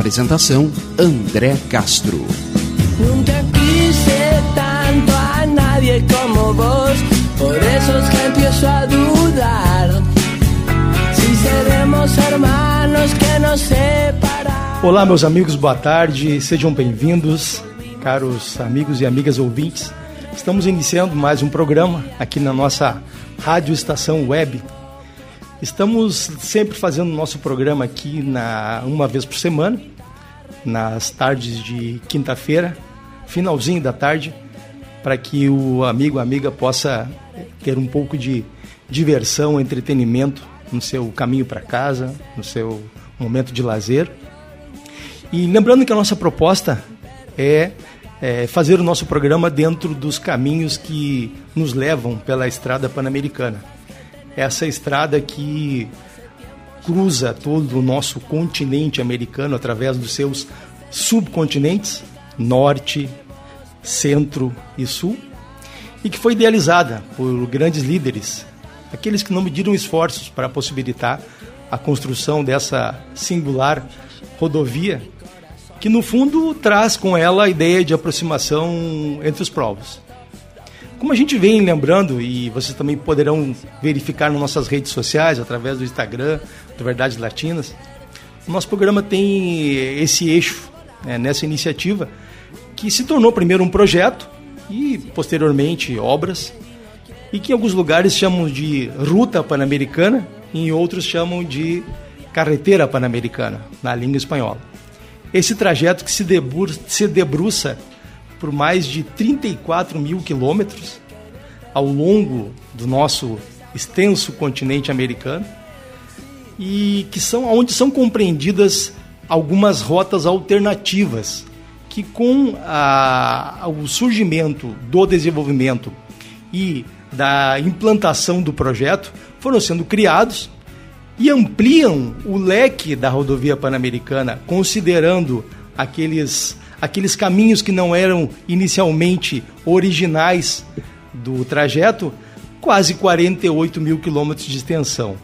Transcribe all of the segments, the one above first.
Apresentação André Castro. Nunca quise tanto a nadie como vos, por eso es que empiezo a dudar. Si seremos hermanos que nos separar. Olá, meus amigos, boa tarde, sejam bem-vindos, caros amigos e amigas ouvintes. Estamos iniciando mais um programa aqui na nossa Rádio Estação Web Estamos sempre fazendo nosso programa aqui na uma vez por semana, nas tardes de quinta-feira, finalzinho da tarde, para que o amigo, amiga possa ter um pouco de diversão, entretenimento no seu caminho para casa, no seu momento de lazer. E lembrando que a nossa proposta é, é fazer o nosso programa dentro dos caminhos que nos levam pela estrada pan-americana essa estrada que cruza todo o nosso continente americano através dos seus subcontinentes, norte, centro e sul, e que foi idealizada por grandes líderes, aqueles que não mediram esforços para possibilitar a construção dessa singular rodovia, que no fundo traz com ela a ideia de aproximação entre os povos. Como a gente vem lembrando, e vocês também poderão verificar nas nossas redes sociais, através do Instagram, do Verdades Latinas, o nosso programa tem esse eixo né, nessa iniciativa, que se tornou primeiro um projeto e posteriormente obras, e que em alguns lugares chamam de Ruta Pan-Americana e em outros chamam de Carretera Pan-Americana, na língua espanhola. Esse trajeto que se, se debruça por mais de 34 mil quilômetros ao longo do nosso extenso continente americano e que são onde são compreendidas algumas rotas alternativas que com a, o surgimento do desenvolvimento e da implantação do projeto foram sendo criados e ampliam o leque da rodovia pan-americana, considerando aqueles aqueles caminhos que não eram inicialmente originais do trajeto, quase 48 mil quilômetros de extensão.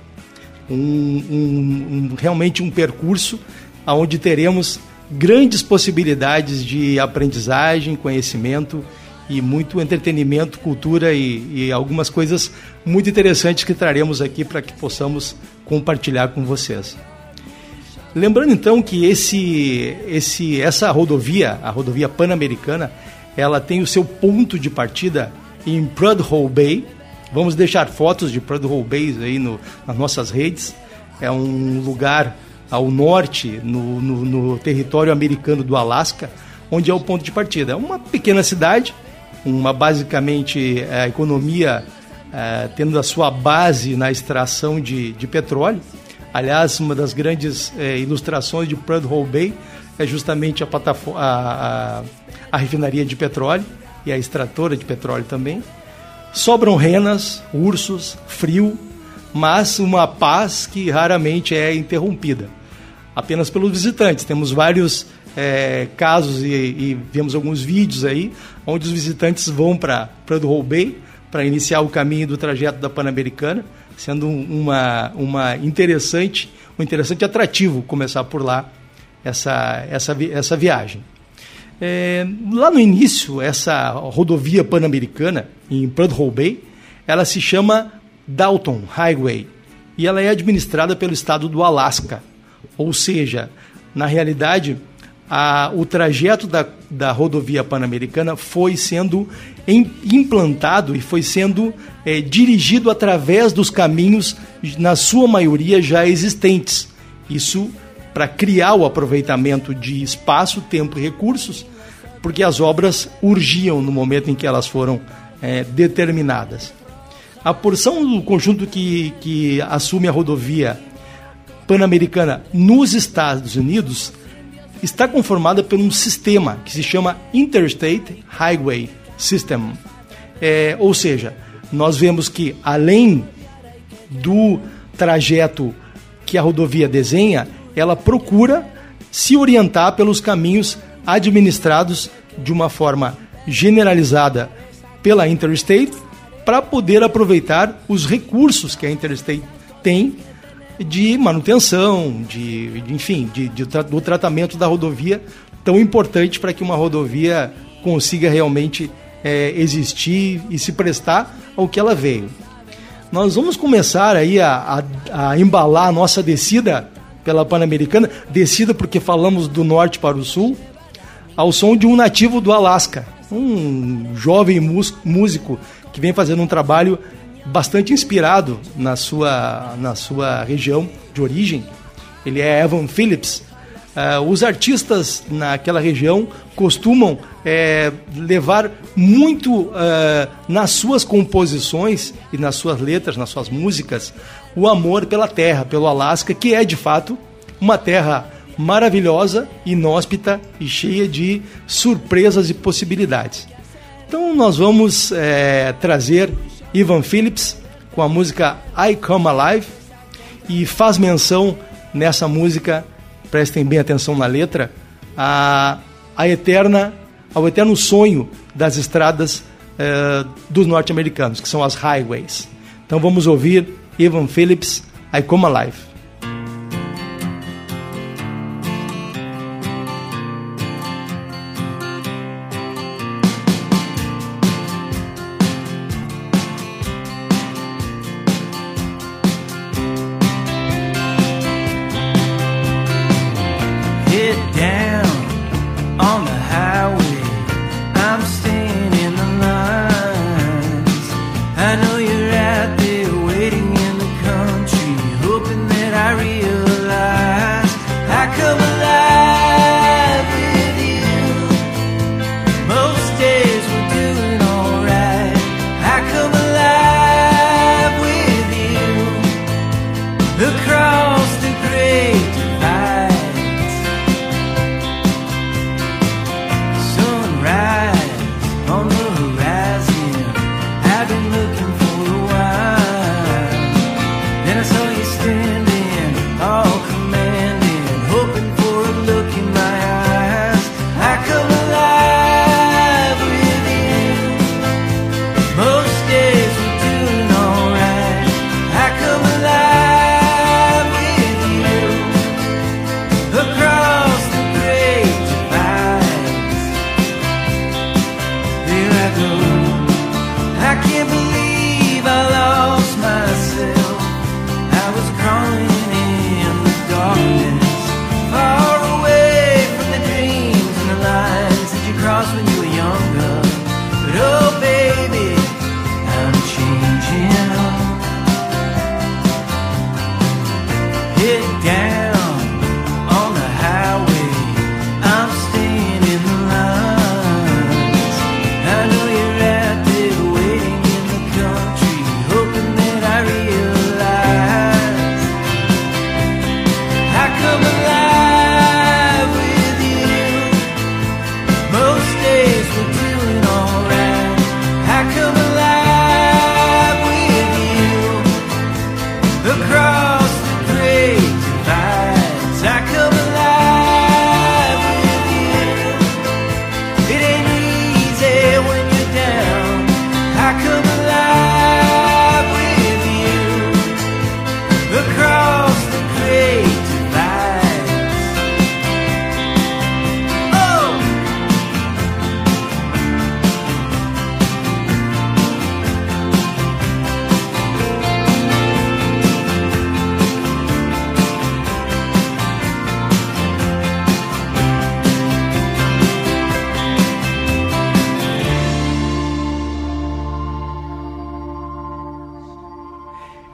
Um, um, um, realmente um percurso onde teremos grandes possibilidades de aprendizagem, conhecimento e muito entretenimento, cultura e, e algumas coisas muito interessantes que traremos aqui para que possamos compartilhar com vocês. Lembrando então que esse, esse, essa rodovia, a rodovia pan-americana, ela tem o seu ponto de partida em Prudhoe Bay. Vamos deixar fotos de Prudhoe Bay aí no, nas nossas redes. É um lugar ao norte, no, no, no território americano do Alasca, onde é o ponto de partida. É uma pequena cidade, uma basicamente a é, economia é, tendo a sua base na extração de, de petróleo Aliás, uma das grandes é, ilustrações de Prudhoe Bay é justamente a, a, a, a refinaria de petróleo e a extratora de petróleo também. Sobram renas, ursos, frio, mas uma paz que raramente é interrompida, apenas pelos visitantes. Temos vários é, casos e, e, vemos alguns vídeos aí onde os visitantes vão para Prudhoe Bay para iniciar o caminho do trajeto da Pan-Americana sendo uma, uma interessante, um interessante atrativo começar por lá essa, essa, essa viagem. É, lá no início, essa rodovia pan-americana, em Prudhoe Bay, ela se chama Dalton Highway e ela é administrada pelo estado do Alasca. Ou seja, na realidade, a, o trajeto da, da rodovia pan-americana foi sendo em, implantado e foi sendo é, dirigido através dos caminhos, na sua maioria já existentes. Isso para criar o aproveitamento de espaço, tempo e recursos, porque as obras urgiam no momento em que elas foram é, determinadas. A porção do conjunto que, que assume a rodovia pan-americana nos Estados Unidos está conformada por um sistema que se chama Interstate Highway System. É, ou seja, nós vemos que além do trajeto que a rodovia desenha, ela procura se orientar pelos caminhos administrados de uma forma generalizada pela Interstate para poder aproveitar os recursos que a Interstate tem de manutenção, de, de enfim, de, de, do tratamento da rodovia tão importante para que uma rodovia consiga realmente é, existir e se prestar ao que ela veio. Nós vamos começar aí a, a, a embalar a nossa descida pela Pan-Americana, descida porque falamos do norte para o sul, ao som de um nativo do Alasca, um jovem músico que vem fazendo um trabalho bastante inspirado na sua, na sua região de origem. Ele é Evan Phillips. Uh, os artistas naquela região costumam é, levar muito uh, nas suas composições e nas suas letras, nas suas músicas, o amor pela terra, pelo Alasca, que é de fato uma terra maravilhosa, inóspita e cheia de surpresas e possibilidades. Então nós vamos é, trazer Ivan Phillips com a música I Come Alive e faz menção nessa música, prestem bem atenção na letra, a, a eterna, ao eterno sonho das estradas uh, dos norte-americanos, que são as highways. Então vamos ouvir Ivan Phillips, I Come Alive.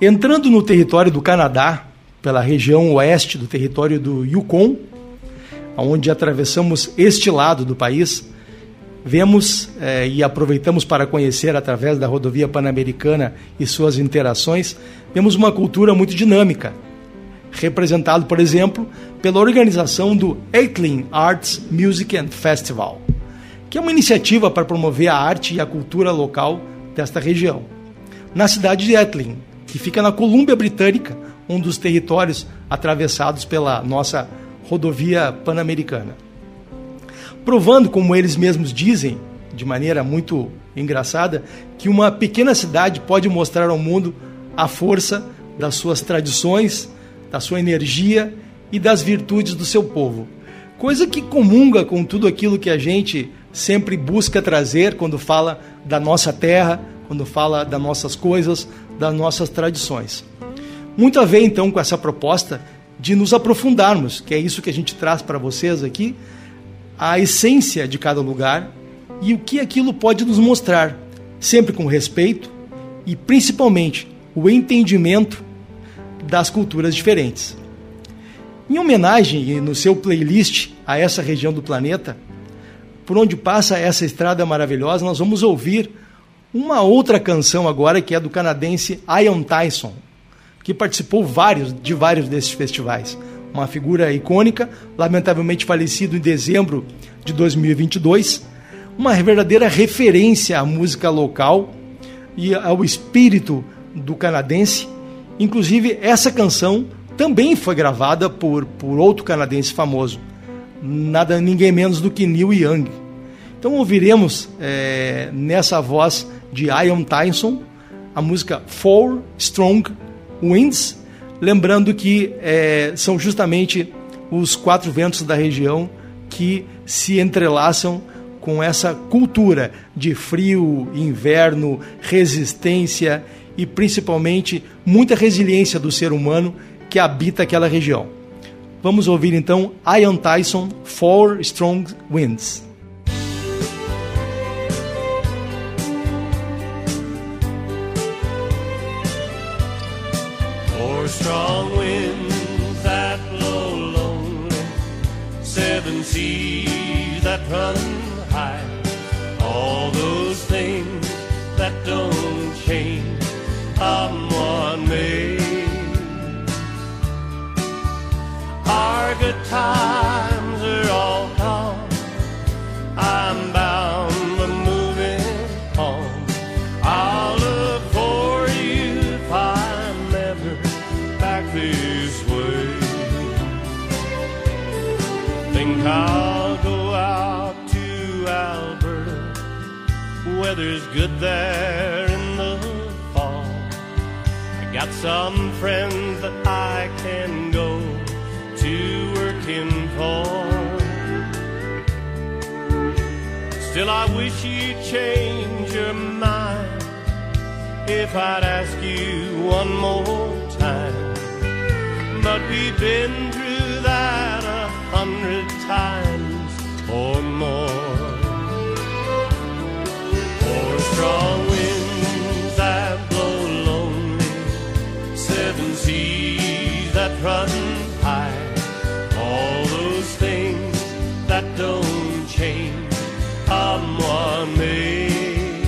Entrando no território do Canadá, pela região oeste do território do Yukon, onde atravessamos este lado do país, vemos eh, e aproveitamos para conhecer através da rodovia pan-americana e suas interações, vemos uma cultura muito dinâmica, representado, por exemplo, pela organização do Eitling Arts Music and Festival, que é uma iniciativa para promover a arte e a cultura local desta região. Na cidade de Etling, que fica na Colômbia Britânica, um dos territórios atravessados pela nossa rodovia pan-americana. Provando, como eles mesmos dizem, de maneira muito engraçada, que uma pequena cidade pode mostrar ao mundo a força das suas tradições, da sua energia e das virtudes do seu povo. Coisa que comunga com tudo aquilo que a gente sempre busca trazer quando fala da nossa terra, quando fala das nossas coisas, das nossas tradições. Muito a ver então com essa proposta de nos aprofundarmos, que é isso que a gente traz para vocês aqui, a essência de cada lugar e o que aquilo pode nos mostrar, sempre com respeito e principalmente o entendimento das culturas diferentes. Em homenagem e no seu playlist a essa região do planeta, por onde passa essa estrada maravilhosa, nós vamos ouvir uma outra canção agora que é do canadense Ian Tyson, que participou vários, de vários desses festivais. Uma figura icônica, lamentavelmente falecido em dezembro de 2022, uma verdadeira referência à música local e ao espírito do canadense. Inclusive, essa canção também foi gravada por, por outro canadense famoso, nada ninguém menos do que Neil Young. Então ouviremos é, nessa voz de Ian Tyson a música Four Strong Winds, lembrando que é, são justamente os quatro ventos da região que se entrelaçam com essa cultura de frio, inverno, resistência e principalmente muita resiliência do ser humano que habita aquela região. Vamos ouvir então Ian Tyson, Four Strong Winds. Run high, all those things that don't change, someone made. Our good there in the fall. I got some friends that I can go to working for. Still, I wish you'd change your mind if I'd ask you one more time. But we've been through that a hundred times or more. running high. All those things that don't change come one me.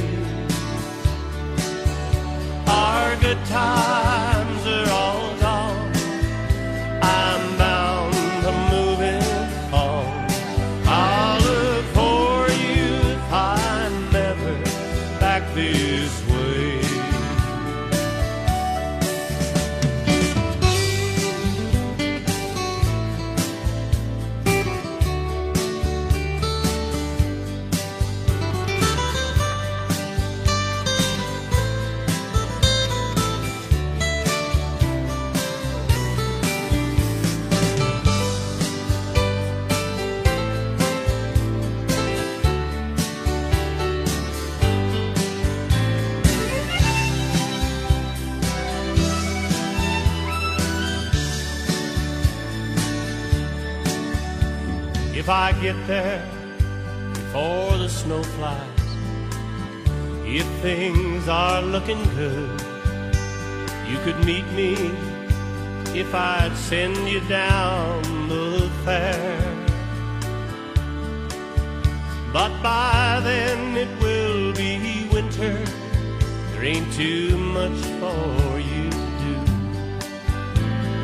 Our guitar. If I get there before the snow flies, if things are looking good, you could meet me if I'd send you down the fair. But by then it will be winter. There ain't too much for you to do.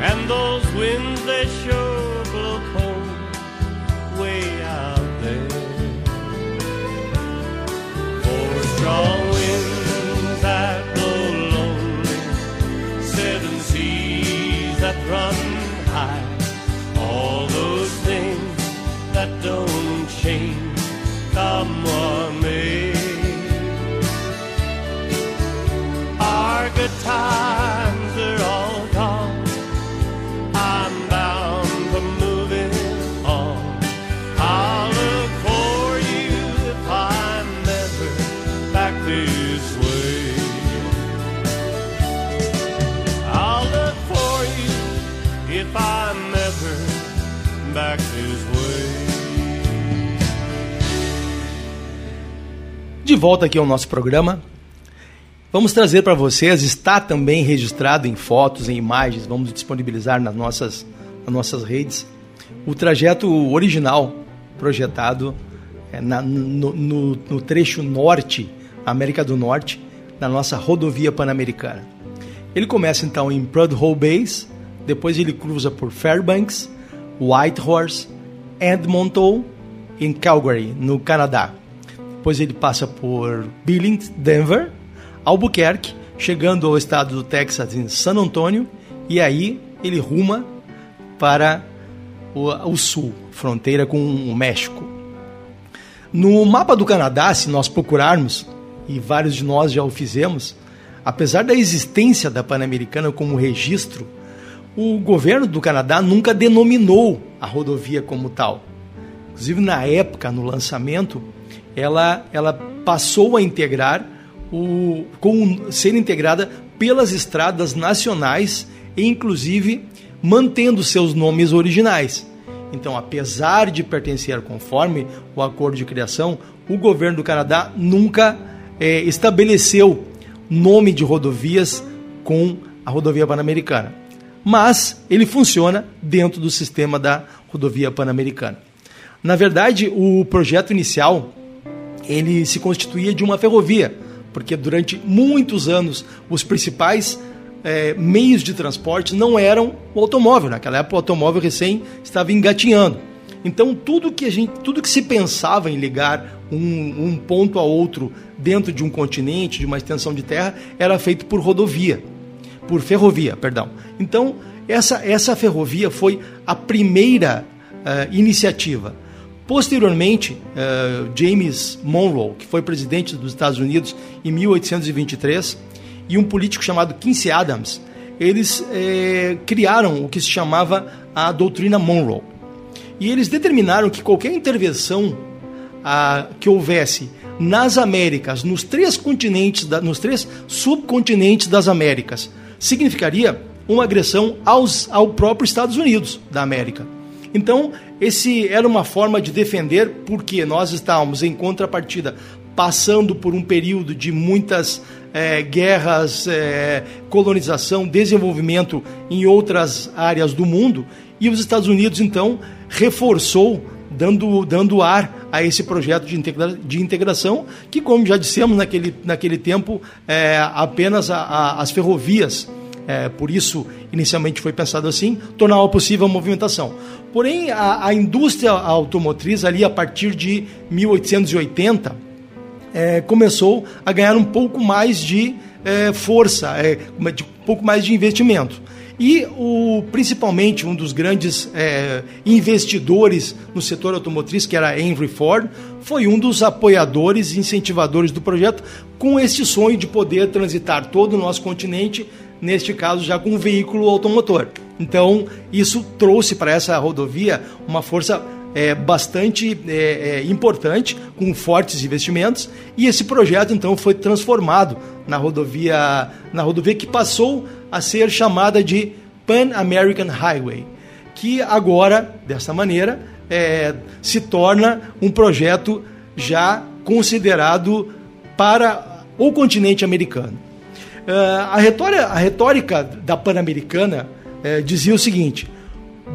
And those winds they sure blow For volta aqui ao nosso programa. Vamos trazer para vocês, está também registrado em fotos, em imagens, vamos disponibilizar nas nossas, nas nossas redes, o trajeto original projetado é, na- no, no- no trecho norte, América do Norte, da nossa rodovia pan-americana. Ele começa então em Prudhoe Base, depois ele cruza por Fairbanks, Whitehorse, Edmonton e Calgary, no Canadá. Depois ele passa por Billings, Denver, Albuquerque, chegando ao estado do Texas em San Antônio, e aí ele ruma para o, o sul, fronteira com o México. No mapa do Canadá, se nós procurarmos, e vários de nós já o fizemos, apesar da existência da Pan-Americana como registro, o governo do Canadá nunca denominou a rodovia como tal. Inclusive, na época, no lançamento, ela, ela passou a integrar o, com ser integrada pelas estradas nacionais inclusive, mantendo seus nomes originais. Então, apesar de pertencer conforme o acordo de criação, o governo do Canadá nunca eh, estabeleceu nome de rodovias com a rodovia pan-americana. Mas ele funciona dentro do sistema da rodovia pan-americana. Na verdade, o projeto inicial ele se constituía de uma ferrovia, porque durante muitos anos os principais eh, meios de transporte não eram o automóvel. Naquela época o automóvel recém estava engatinhando. Então tudo que a gente, tudo que se pensava em ligar um, um ponto a outro dentro de um continente, de uma extensão de terra, era feito por rodovia, por ferrovia, perdão. Então essa essa ferrovia foi a primeira eh, iniciativa. Posteriormente, eh, James Monroe, que foi presidente dos Estados Unidos em 1823, e um político chamado Quincy Adams, eles eh, criaram o que se chamava a doutrina Monroe. E eles determinaram que qualquer intervenção ah, que houvesse nas Américas, nos três continentes, da- nos três subcontinentes das Américas, significaria uma agressão aos, ao próprio Estados Unidos da América. Então, esse era uma forma de defender, porque nós estávamos em contrapartida passando por um período de muitas eh, guerras, eh, colonização, desenvolvimento em outras áreas do mundo, e os Estados Unidos então reforçou, dando, dando ar a esse projeto de, integra de integração, que, como já dissemos naquele, naquele tempo, eh, apenas a, a, as ferrovias é, por isso, inicialmente foi pensado assim, tornava possível a movimentação. Porém, a, a indústria automotriz, ali a partir de 1880, é, começou a ganhar um pouco mais de é, força, é, de um pouco mais de investimento. E o, principalmente um dos grandes é, investidores no setor automotriz, que era Henry Ford, foi um dos apoiadores e incentivadores do projeto, com esse sonho de poder transitar todo o nosso continente, neste caso já com um veículo automotor. Então, isso trouxe para essa rodovia uma força é, bastante é, é, importante, com fortes investimentos, e esse projeto então foi transformado na rodovia, na rodovia que passou a ser chamada de Pan American Highway, que agora, dessa maneira, é, se torna um projeto já considerado para o continente americano. Uh, a, retórica, a, retórica, da Pan-Americana uh, dizia o seguinte: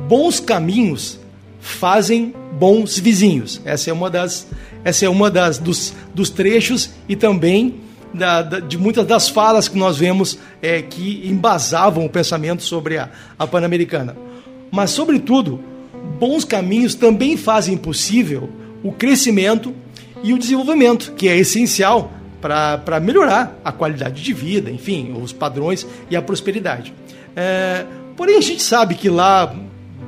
bons caminhos fazem bons vizinhos. Essa é uma das, essa é uma das dos, dos trechos e também da, da, de muitas das falas que nós vemos é, que embasavam o pensamento sobre a, a Pan-Americana. Mas, sobretudo, bons caminhos também fazem possível o crescimento e o desenvolvimento, que é essencial para melhorar a qualidade de vida, enfim, os padrões e a prosperidade. É, porém, a gente sabe que lá,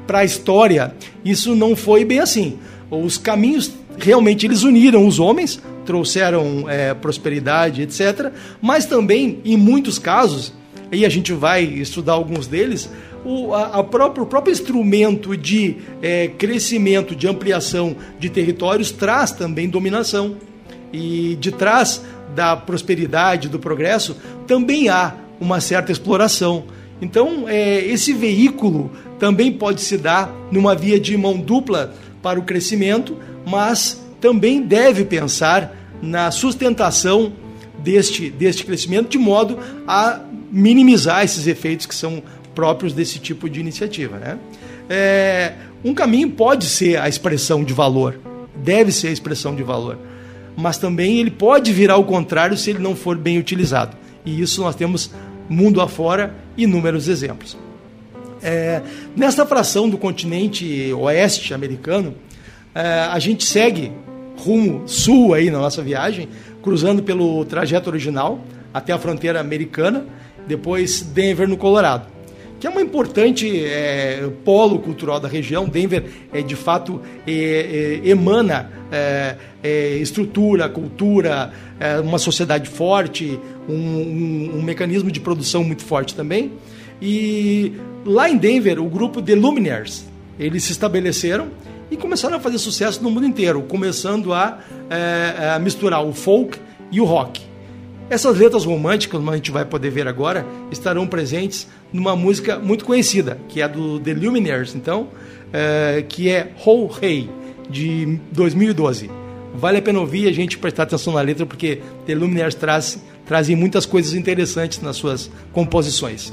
para a história, isso não foi bem assim. Os caminhos realmente eles uniram os homens, trouxeram é, prosperidade, etc. Mas também, em muitos casos, e a gente vai estudar alguns deles, o, a, a próprio, o próprio instrumento de é, crescimento, de ampliação de territórios traz também dominação. E de trás da prosperidade, do progresso, também há uma certa exploração. Então, é, esse veículo também pode se dar numa via de mão dupla para o crescimento, mas também deve pensar na sustentação deste, deste crescimento, de modo a minimizar esses efeitos que são próprios desse tipo de iniciativa. Né? É, um caminho pode ser a expressão de valor, deve ser a expressão de valor, mas também ele pode virar ao contrário se ele não for bem utilizado. E isso nós temos mundo afora inúmeros exemplos. É, nesta fração do continente oeste americano, é, a gente segue rumo sul aí na nossa viagem, cruzando pelo trajeto original até a fronteira americana, depois Denver, no Colorado, que é um importante é, polo cultural da região. Denver, é, de fato, é, é emana é, é, estrutura, cultura, uma sociedade forte, um, um, um mecanismo de produção muito forte também. E lá em Denver, o grupo The Luminaires, eles se estabeleceram e começaram a fazer sucesso no mundo inteiro, começando a, é, a misturar o folk e o rock. Essas letras românticas, como a gente vai poder ver agora, estarão presentes numa música muito conhecida, que é do The Lumineers, então, é, que é Ho Hey, de 2012. Vale a pena ouvir a gente prestar atenção na letra, porque The Lumineers traz, trazem muitas coisas interessantes nas suas composições.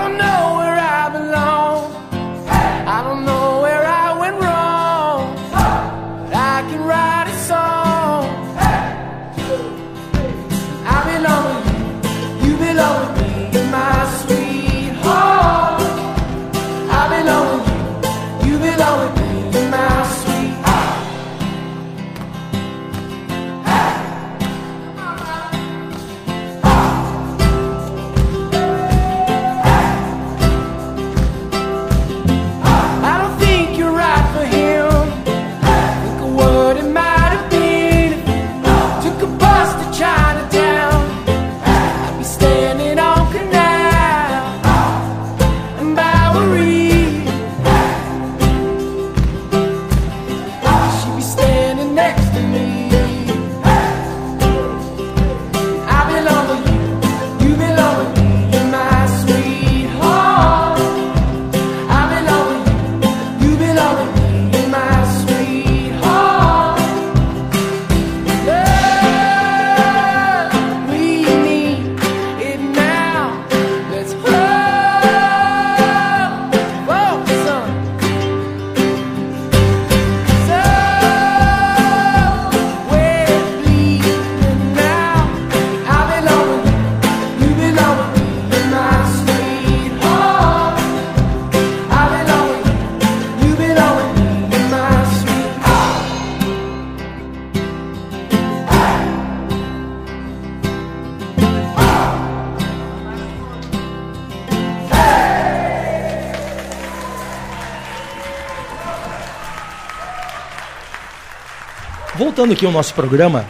Voltando aqui ao nosso programa,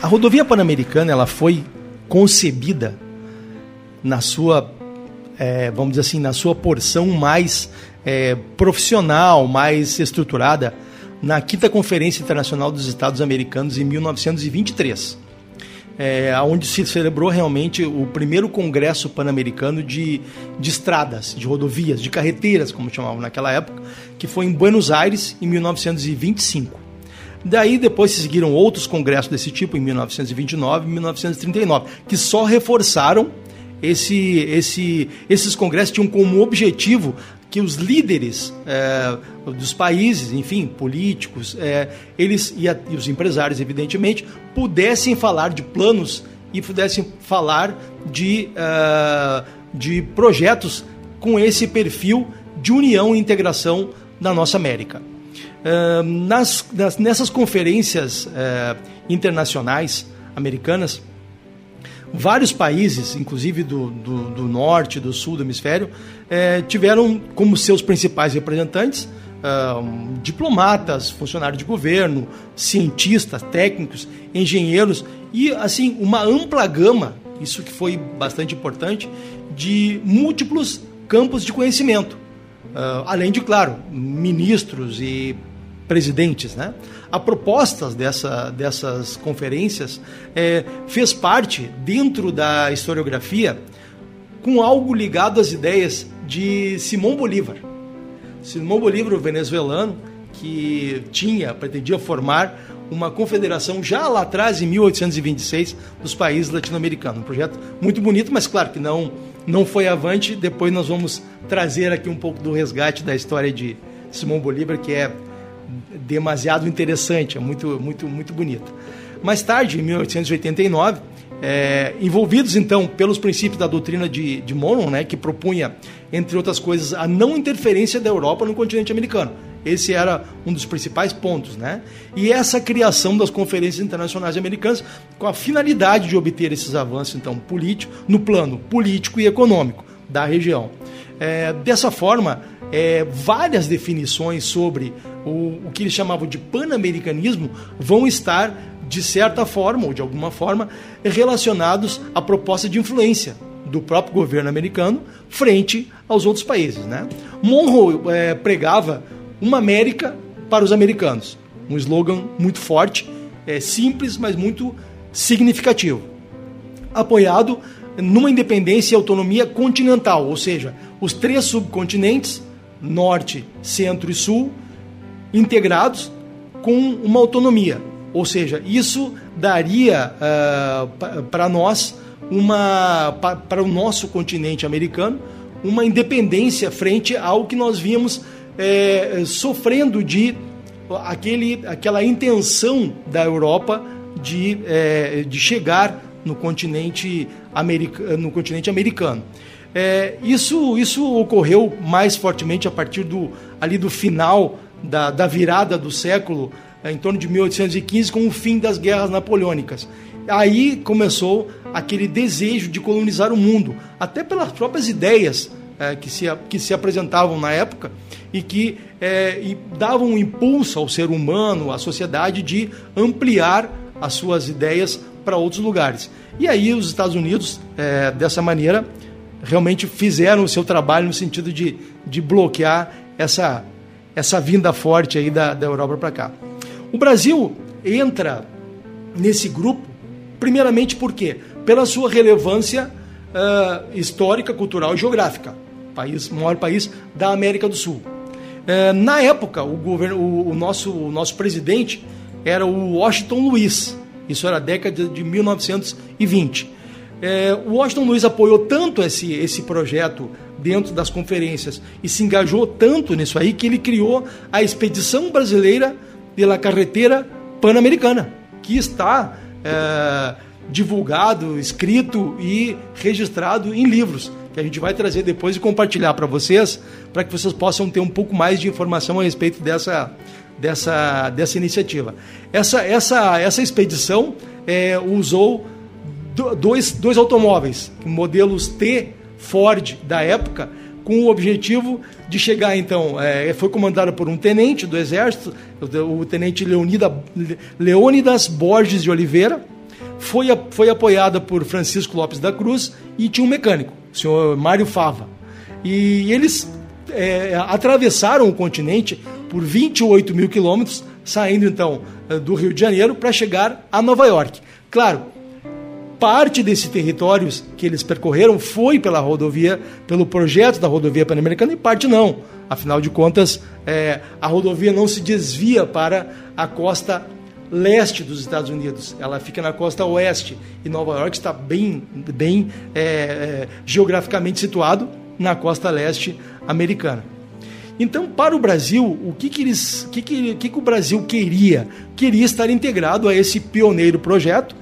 A rodovia pan-americana ela foi concebida na sua, é, vamos dizer assim, na sua porção mais é, profissional, mais estruturada na quinta Conferência Internacional dos Estados Americanos em 1923, é, onde se celebrou realmente o primeiro Congresso Pan-Americano de, de estradas, de rodovias, de carreteiras, como chamavam naquela época, que foi em Buenos Aires em 1925. Daí depois se seguiram outros congressos desse tipo em 1929 e 1939, que só reforçaram esse, esse, esses congressos tinham como objetivo que os líderes é, dos países, enfim, políticos, é, eles e, a, e, os empresários, evidentemente, pudessem falar de planos e pudessem falar de, uh, de projetos com esse perfil de união e integração da nossa América. Uh, nas, nas, nessas conferências uh, internacionais americanas, vários países, inclusive do, do, do norte, do sul do hemisfério, é, tiveram como seus principais representantes diplomatas, funcionários de governo, cientistas, técnicos, engenheiros e assim uma ampla gama, isso que foi bastante importante, de múltiplos campos de conhecimento, uh, além de claro ministros e presidentes, né? A propostas dessa, dessas conferências é, fez parte dentro da historiografia com algo ligado às ideias de Simão Bolívar. Simão Bolívar, o venezuelano, que tinha, pretendia formar uma confederação já lá atrás, em 1826, dos países latino-americanos. Um projeto muito bonito, mas claro que não, não foi avante. Depois nós vamos trazer aqui um pouco do resgate da história de Simão Bolívar, que é demasiado interessante, é muito, muito, muito bonita. Mais tarde, em 1889, é, envolvidos então pelos princípios da doutrina de, de Monroe, né, que propunha, entre outras coisas, a não interferência da Europa no continente americano. Esse era um dos principais pontos, né? E essa criação das conferências internacionais americanas com a finalidade de obter esses avanços então político no plano político e econômico da região. É, dessa forma, é, várias definições sobre o, o que eles chamavam de pan-americanismo vão estar, de certa forma ou de alguma forma, relacionados à proposta de influência do próprio governo americano frente aos outros países. Né? Monroe é, pregava uma América para os americanos, um slogan muito forte, é, simples, mas muito significativo, apoiado numa independência e autonomia continental, ou seja, os três subcontinentes norte, centro e sul, integrados com uma autonomia. Ou seja, isso daria uh, para nós, uma para o nosso continente americano, uma independência frente ao que nós vimos é, sofrendo de aquele, aquela intenção da Europa de, é, de chegar no continente, america, no continente americano. Isso, isso ocorreu mais fortemente a partir do, ali do final da, da virada do século, é, em torno de 1815, com o fim das guerras napoleônicas. Aí começou aquele desejo de colonizar o mundo, até pelas próprias ideias é, que, se, que se apresentavam na época e que é, e davam um impulso ao ser humano, à sociedade, de ampliar as suas ideias para outros lugares. E aí os Estados Unidos, é, dessa maneira, realmente fizeram o seu trabalho no sentido de, de bloquear essa, essa vinda forte aí da, da Europa para cá. O Brasil entra nesse grupo, primeiramente por quê? Pela sua relevância uh, histórica, cultural e geográfica. País, maior país da América do Sul. Uh, na época, o, governo, o, o, nosso, o nosso presidente era o Washington Luiz. Isso era a década de 1920. É, o Washington Luiz apoiou tanto esse, esse projeto dentro das conferências e se engajou tanto nisso aí que ele criou a Expedição Brasileira pela Carreteira Pan-Americana, que está é, divulgado, escrito e registrado em livros, que a gente vai trazer depois e compartilhar para vocês, para que vocês possam ter um pouco mais de informação a respeito dessa, dessa, dessa iniciativa. Essa, essa, essa expedição é, usou dois, dois automóveis, modelos T Ford da época, com o objetivo de chegar, então, é, foi comandado por um tenente do Exército, o, tenente Leonida, Leônidas Borges de Oliveira, foi, foi apoiada por Francisco Lopes da Cruz e tinha um mecânico, o senhor Mário Fava. E eles é, atravessaram o continente por 28 mil quilômetros, saindo então do Rio de Janeiro para chegar a Nova York. Claro, parte desses territórios que eles percorreram foi pela rodovia, pelo projeto da rodovia pan-americana e parte não. Afinal de contas, é, a rodovia não se desvia para a costa leste dos Estados Unidos. Ela fica na costa oeste e Nova York está bem, bem é, é, geograficamente situado na costa leste americana. Então, para o Brasil, o que, que, eles, que, que, que, que o Brasil queria? Queria estar integrado a esse pioneiro projeto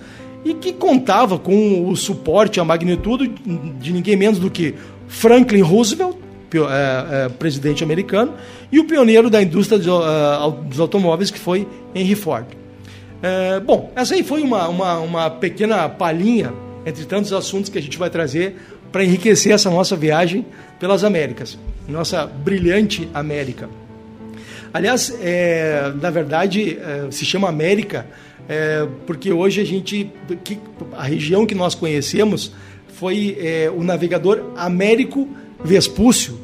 e que contava com o suporte, a magnitude de ninguém menos do que Franklin Roosevelt, é, é, presidente americano, e o pioneiro da indústria dos automóveis, que foi Henry Ford. É, bom, essa aí foi uma, uma, uma pequena palhinha entre tantos assuntos que a gente vai trazer para enriquecer essa nossa viagem pelas Américas, nossa brilhante América. Aliás, é, na verdade, é, se chama América é, porque hoje a gente, que, a região que nós conhecemos foi é, o navegador Américo Vespúcio,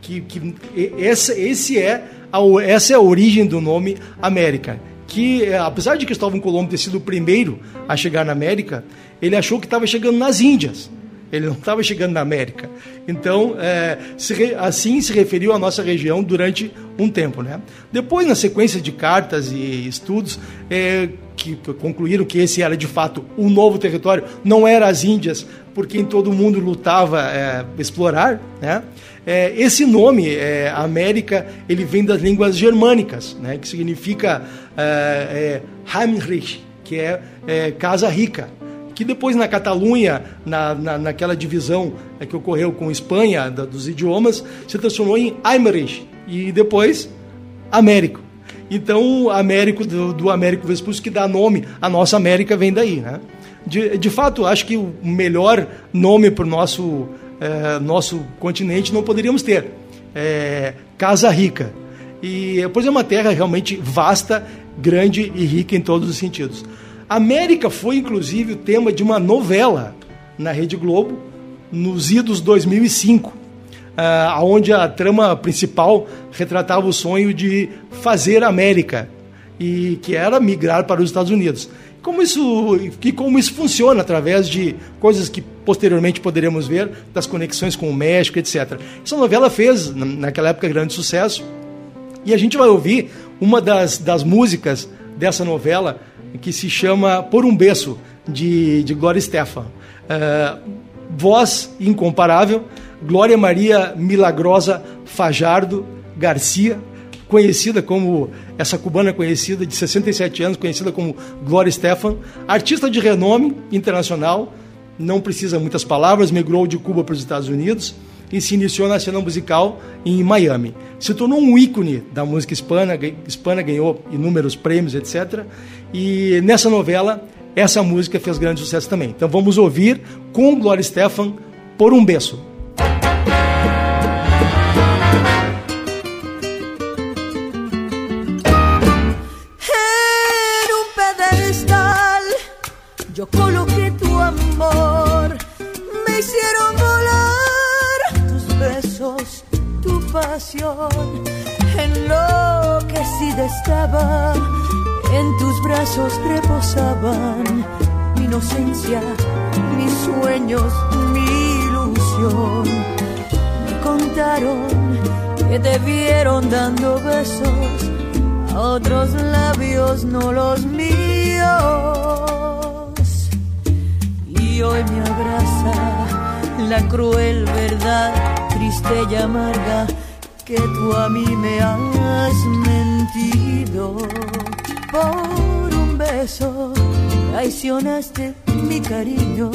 que, que essa, esse é a, essa é a origem do nome América. Que é, apesar de Cristóvão Colombo ter sido o primeiro a chegar na América, ele achou que estava chegando nas Índias. Ele não estava chegando na América. Então, é, se, assim se referiu à nossa região durante um tempo. Né? Depois, na sequência de cartas e estudos, é, que concluíram que esse era de fato um novo território, não era as Índias, por quem todo mundo lutava é, explorar, né? É, esse nome, é, América, ele vem das línguas germânicas, né? que significa é, é Heimrich, que é, é, casa rica que depois na Catalunha, na, na, naquela divisão é, que ocorreu com Espanha da, dos idiomas, se transformou em Aimerish e depois Américo. Então, Américo, do, do Américo Vespúcio, que dá nome à nossa América, vem daí. Né? De, de fato, acho que o melhor nome para o nosso, é, nosso continente não poderíamos ter. É, Casa Rica. E, pois é uma terra realmente vasta, grande e rica em todos os sentidos. América foi, inclusive, o tema de uma novela na Rede Globo, nos idos 2005, uh, onde a trama principal retratava o sonho de fazer América, e que era migrar para os Estados Unidos. Como isso, e como isso funciona através de coisas que posteriormente poderemos ver, das conexões com o México, etc. Essa novela fez, naquela época, grande sucesso, e a gente vai ouvir uma das, das músicas dessa novela, que se chama Por um Beço, de, de Glória Stefan. Uh, voz incomparável, Glória Maria Milagrosa Fajardo Garcia, conhecida como, essa cubana conhecida, de 67 anos, conhecida como Glória Stefan, artista de renome internacional, não precisa muitas palavras, migrou de Cuba para os Estados Unidos e se iniciou na cena musical em Miami. Se tornou um ícone da música hispana, hispana ganhou inúmeros prêmios, etc. E nessa novela, essa música fez grande sucesso também. Então vamos ouvir com Gloria Stefan por um beso. Pasión, enloquecida estaba en tus brazos reposaban mi inocencia, mis sueños, mi ilusión. Me contaron que te vieron dando besos a otros labios, no los míos. Y hoy me abraza la cruel verdad, triste y amarga, que tú a mí me has mentido por un beso traicionaste mi cariño,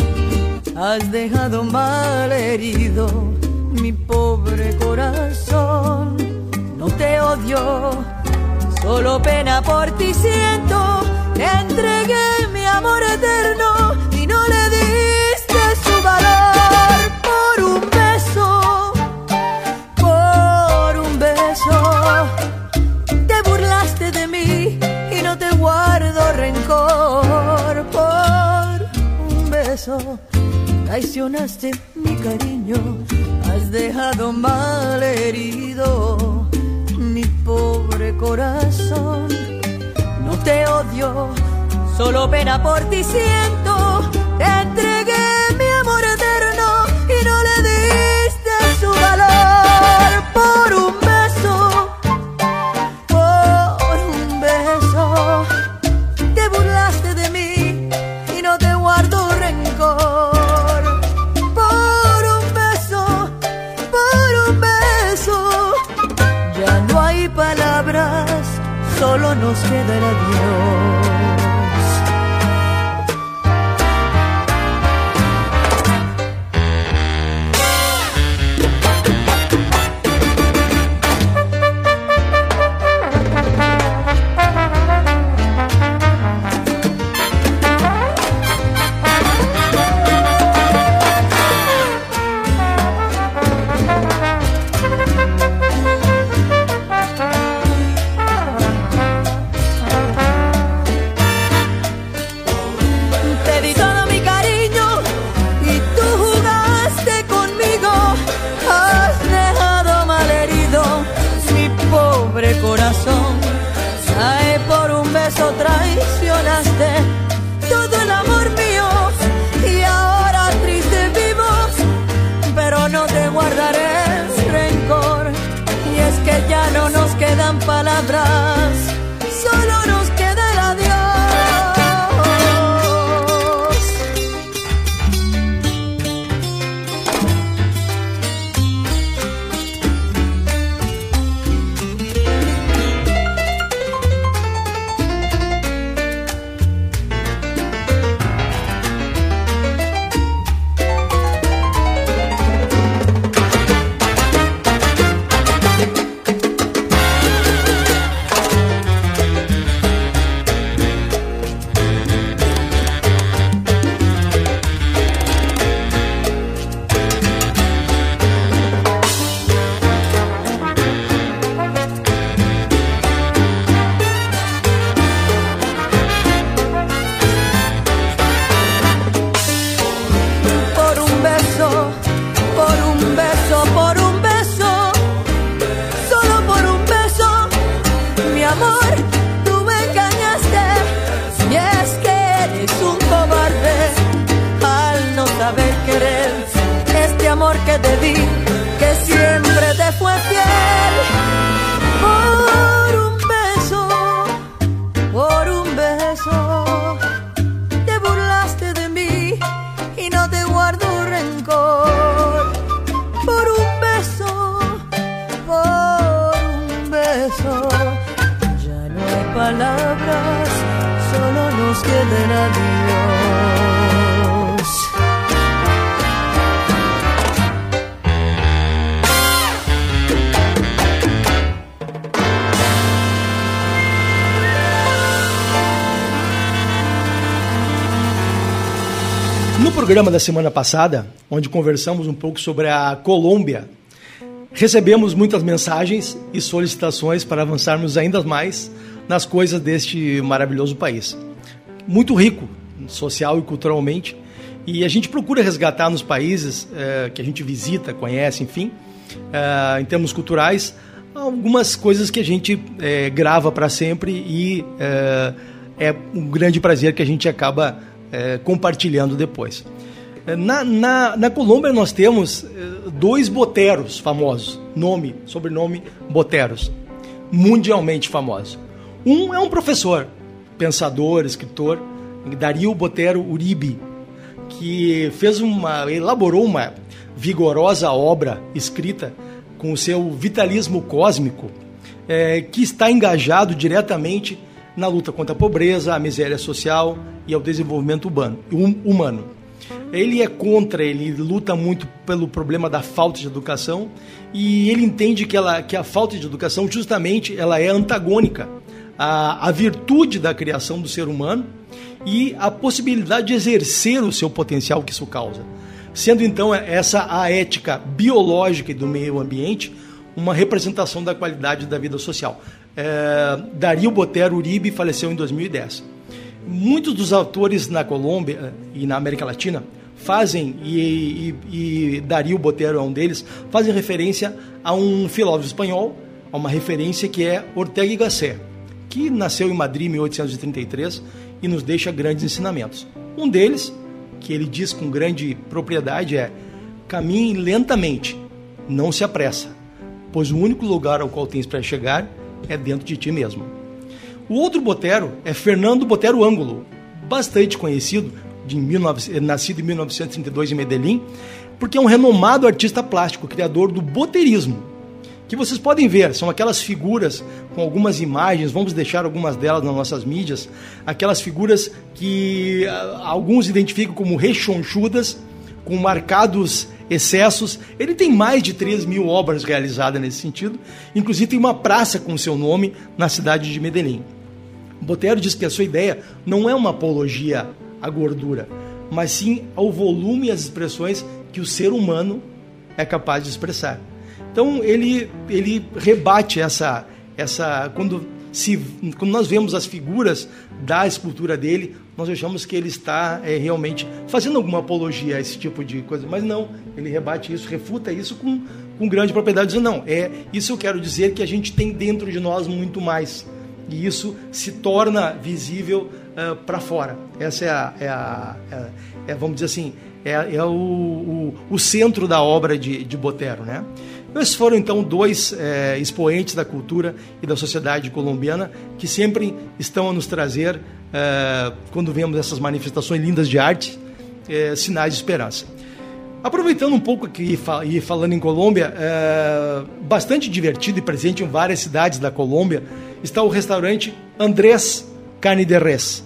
has dejado mal herido mi pobre corazón. No te odio, solo pena por ti siento. Te entregué mi amor eterno y no le beso. Traicionaste mi cariño, has dejado mal herido mi pobre corazón. No te odio, solo pena por ti siento, te entregué mi amor eterno y no le diste su valor por un programa da semana passada, onde conversamos um pouco sobre a Colômbia, recebemos muitas mensagens e solicitações para avançarmos ainda mais nas coisas deste maravilhoso país. Muito rico, social e culturalmente, e a gente procura resgatar nos países eh, que a gente visita, conhece, enfim, eh, em termos culturais, algumas coisas que a gente eh, grava para sempre e é um grande prazer que a gente acaba compartilhando depois. Na, na, na Colômbia nós temos eh, dois boteros famosos, nome, sobrenome Boteros, mundialmente famosos. Um é um professor, pensador, escritor, Dario Botero Uribe, que fez uma, elaborou uma vigorosa obra escrita com o seu vitalismo cósmico, é, que está engajado diretamente na luta contra a pobreza, a miséria social e ao desenvolvimento hum, humano. Ele é contra, ele luta muito pelo problema da falta de educação e ele entende que, ela, que a falta de educação justamente ela é antagônica à, à virtude da criação do ser humano e a possibilidade de exercer o seu potencial que isso causa. Sendo então essa a ética biológica e do meio ambiente uma representação da qualidade da vida social. É, Dario Botero Uribe faleceu em 2010. Muitos dos autores na Colômbia eh, e na América Latina fazem, e, e, e Dario Botero é um deles, fazem referência a um filósofo espanhol, a uma referência que é Ortega y Gasset, que nasceu em Madrid em 1833 e nos deixa grandes ensinamentos. Um deles, que ele diz com grande propriedade, é: caminhe lentamente, não se apressa, pois o único lugar ao qual tens para chegar é dentro de ti mesmo. O outro Botero é Fernando Botero Ângulo, bastante conhecido, de 19, nascido em 1932 em Medellín, porque é um renomado artista plástico, criador do boterismo, que vocês podem ver, são aquelas figuras com algumas imagens, vamos deixar algumas delas nas nossas mídias, aquelas figuras que uh, alguns identificam como rechonchudas, com marcados excessos. Ele tem mais de 3 mil obras realizadas nesse sentido, inclusive tem uma praça com seu nome na cidade de Medellín. Botero diz que a sua ideia não é uma apologia à gordura, mas sim ao volume e às expressões que o ser humano é capaz de expressar. Então ele, ele rebate essa, essa quando, se, quando nós vemos as figuras da escultura dele, nós achamos que ele está é, realmente fazendo alguma apologia a esse tipo de coisa, mas não, ele rebate isso, refuta isso com, com grande propriedade, dizendo, não, é isso eu quero dizer que a gente tem dentro de nós muito mais, e isso se torna visível uh, para fora. Essa é a, é a é, é, vamos dizer assim, é, é o, o, o, centro da obra de, de Botero, né? Esses foram então dois é, expoentes da cultura e da sociedade colombiana que sempre estão a nos trazer, é, quando vemos essas manifestações lindas de arte, é, sinais de esperança. Aproveitando um pouco aqui e falando em Colômbia, é, bastante divertido e presente em várias cidades da Colômbia, está o restaurante Andrés Carne de Res.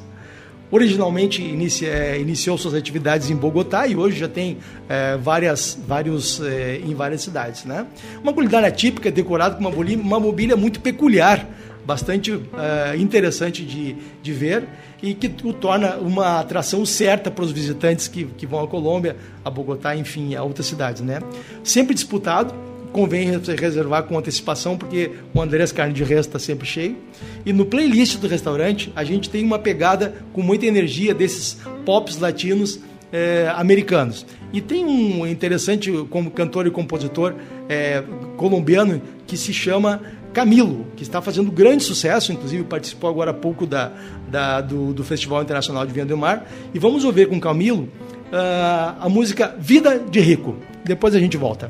Originalmente inicia, é, iniciou suas atividades em Bogotá e hoje já tem é, várias, vários é, em várias cidades. Né? Uma culinária típica, decorada com uma, mobília, muito peculiar, bastante é, interessante de, de ver e que o torna uma atração certa para os visitantes que, que vão à Colômbia, a Bogotá, enfim, a outras cidades. Né? Sempre disputado, convém reservar com antecipação, porque o Andrés Carne de Res está sempre cheio. E no playlist do restaurante, a gente tem uma pegada com muita energia desses pops latinos é, americanos. E tem um interessante como cantor e compositor é, colombiano que se chama Camilo, que está fazendo grande sucesso, inclusive participou agora há pouco da, da do, do, Festival Internacional de Vinha do Mar. E vamos ouvir com Camilo uh, a música Vida de Rico. Depois a gente volta.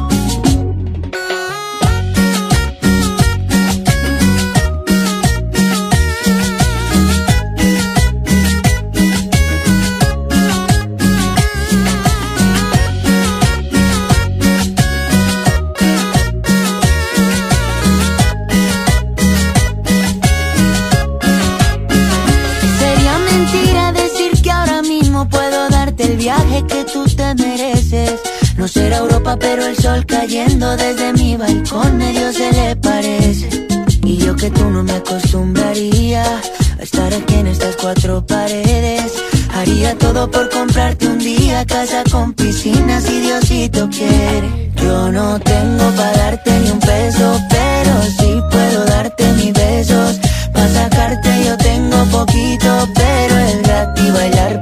No será Europa, pero el sol cayendo desde mi balcón medio se le parece. Y yo que tú no me acostumbraría a estar aquí en estas cuatro paredes. Haría todo por comprarte un día casa con piscinas si Diosito quiere. Yo no tengo para darte ni un peso, pero sí puedo darte mis besos. Para sacarte yo tengo poquito, pero es gratis bailar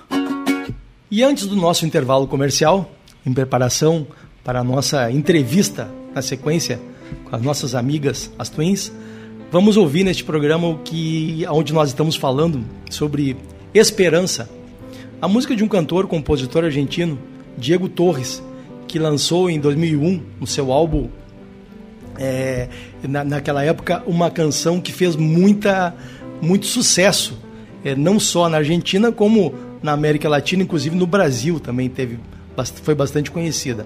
E antes do nosso intervalo comercial, em preparação para a nossa entrevista na sequência com as nossas amigas, as Twins, vamos ouvir neste programa o que onde nós estamos falando sobre esperança. A música de um cantor, compositor argentino, Diego Torres, que lançou em 2001 no seu álbum é, na, naquela época uma canção que fez muita muito sucesso, é, não só na Argentina como na América Latina, inclusive no Brasil também teve foi bastante conhecida.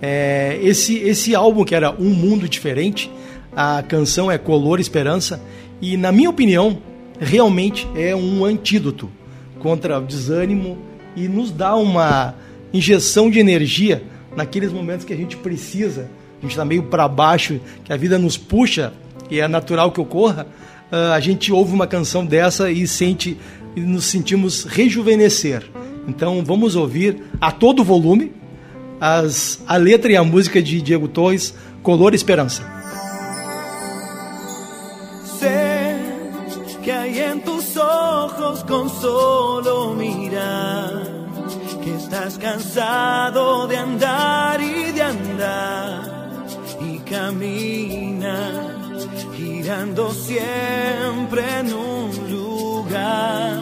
É, esse, esse álbum, que era Um Mundo Diferente, a canção é Color Esperança, e na minha opinião, realmente é um antídoto contra o desânimo e nos dá uma injeção de energia naqueles momentos que a gente precisa, a gente está meio para baixo, que a vida nos puxa, e é natural que ocorra, ah, a gente ouve uma canção dessa e sente e nos sentimos rejuvenescer. Então vamos ouvir a todo volume as, a letra e a música de Diego Torres, Color Esperança. Sé que hay en tus ojos con solo mirar que estás cansado de andar y de andar y camina girando siempre en un lugar.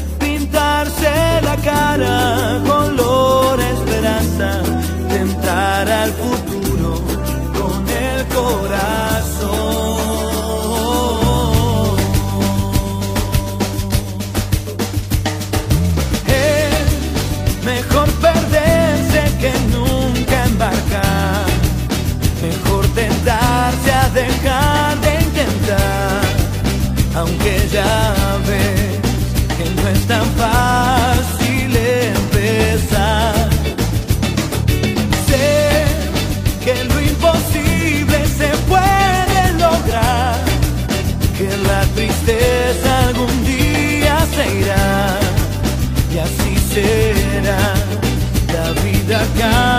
pintarse la cara color esperanza, tentar al futuro con el corazón. tristeza algún día se irá y así será la vida acá.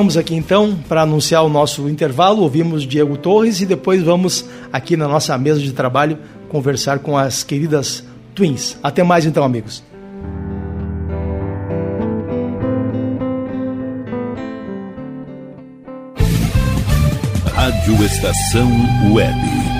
Voltamos aqui então para anunciar o nosso intervalo. Ouvimos Diego Torres e depois vamos aqui na nossa mesa de trabalho conversar com as queridas Twins. Até mais então, amigos. Rádio Estação Web.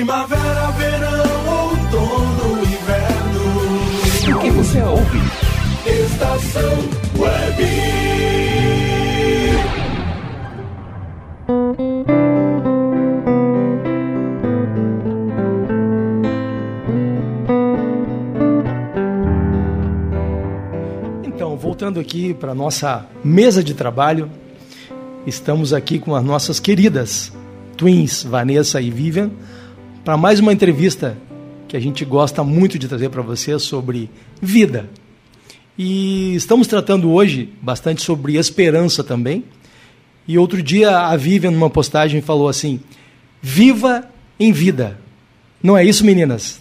Primavera, verão, outono, inverno. O que você ouve? Estação Web. Então, voltando aqui para nossa mesa de trabalho, estamos aqui com as nossas queridas twins, Vanessa e Vivian, para mais uma entrevista que a gente gosta muito de trazer para você sobre vida. E estamos tratando hoje bastante sobre esperança também. E outro dia a Vivian, numa postagem, falou assim: Viva em vida. Não é isso, meninas?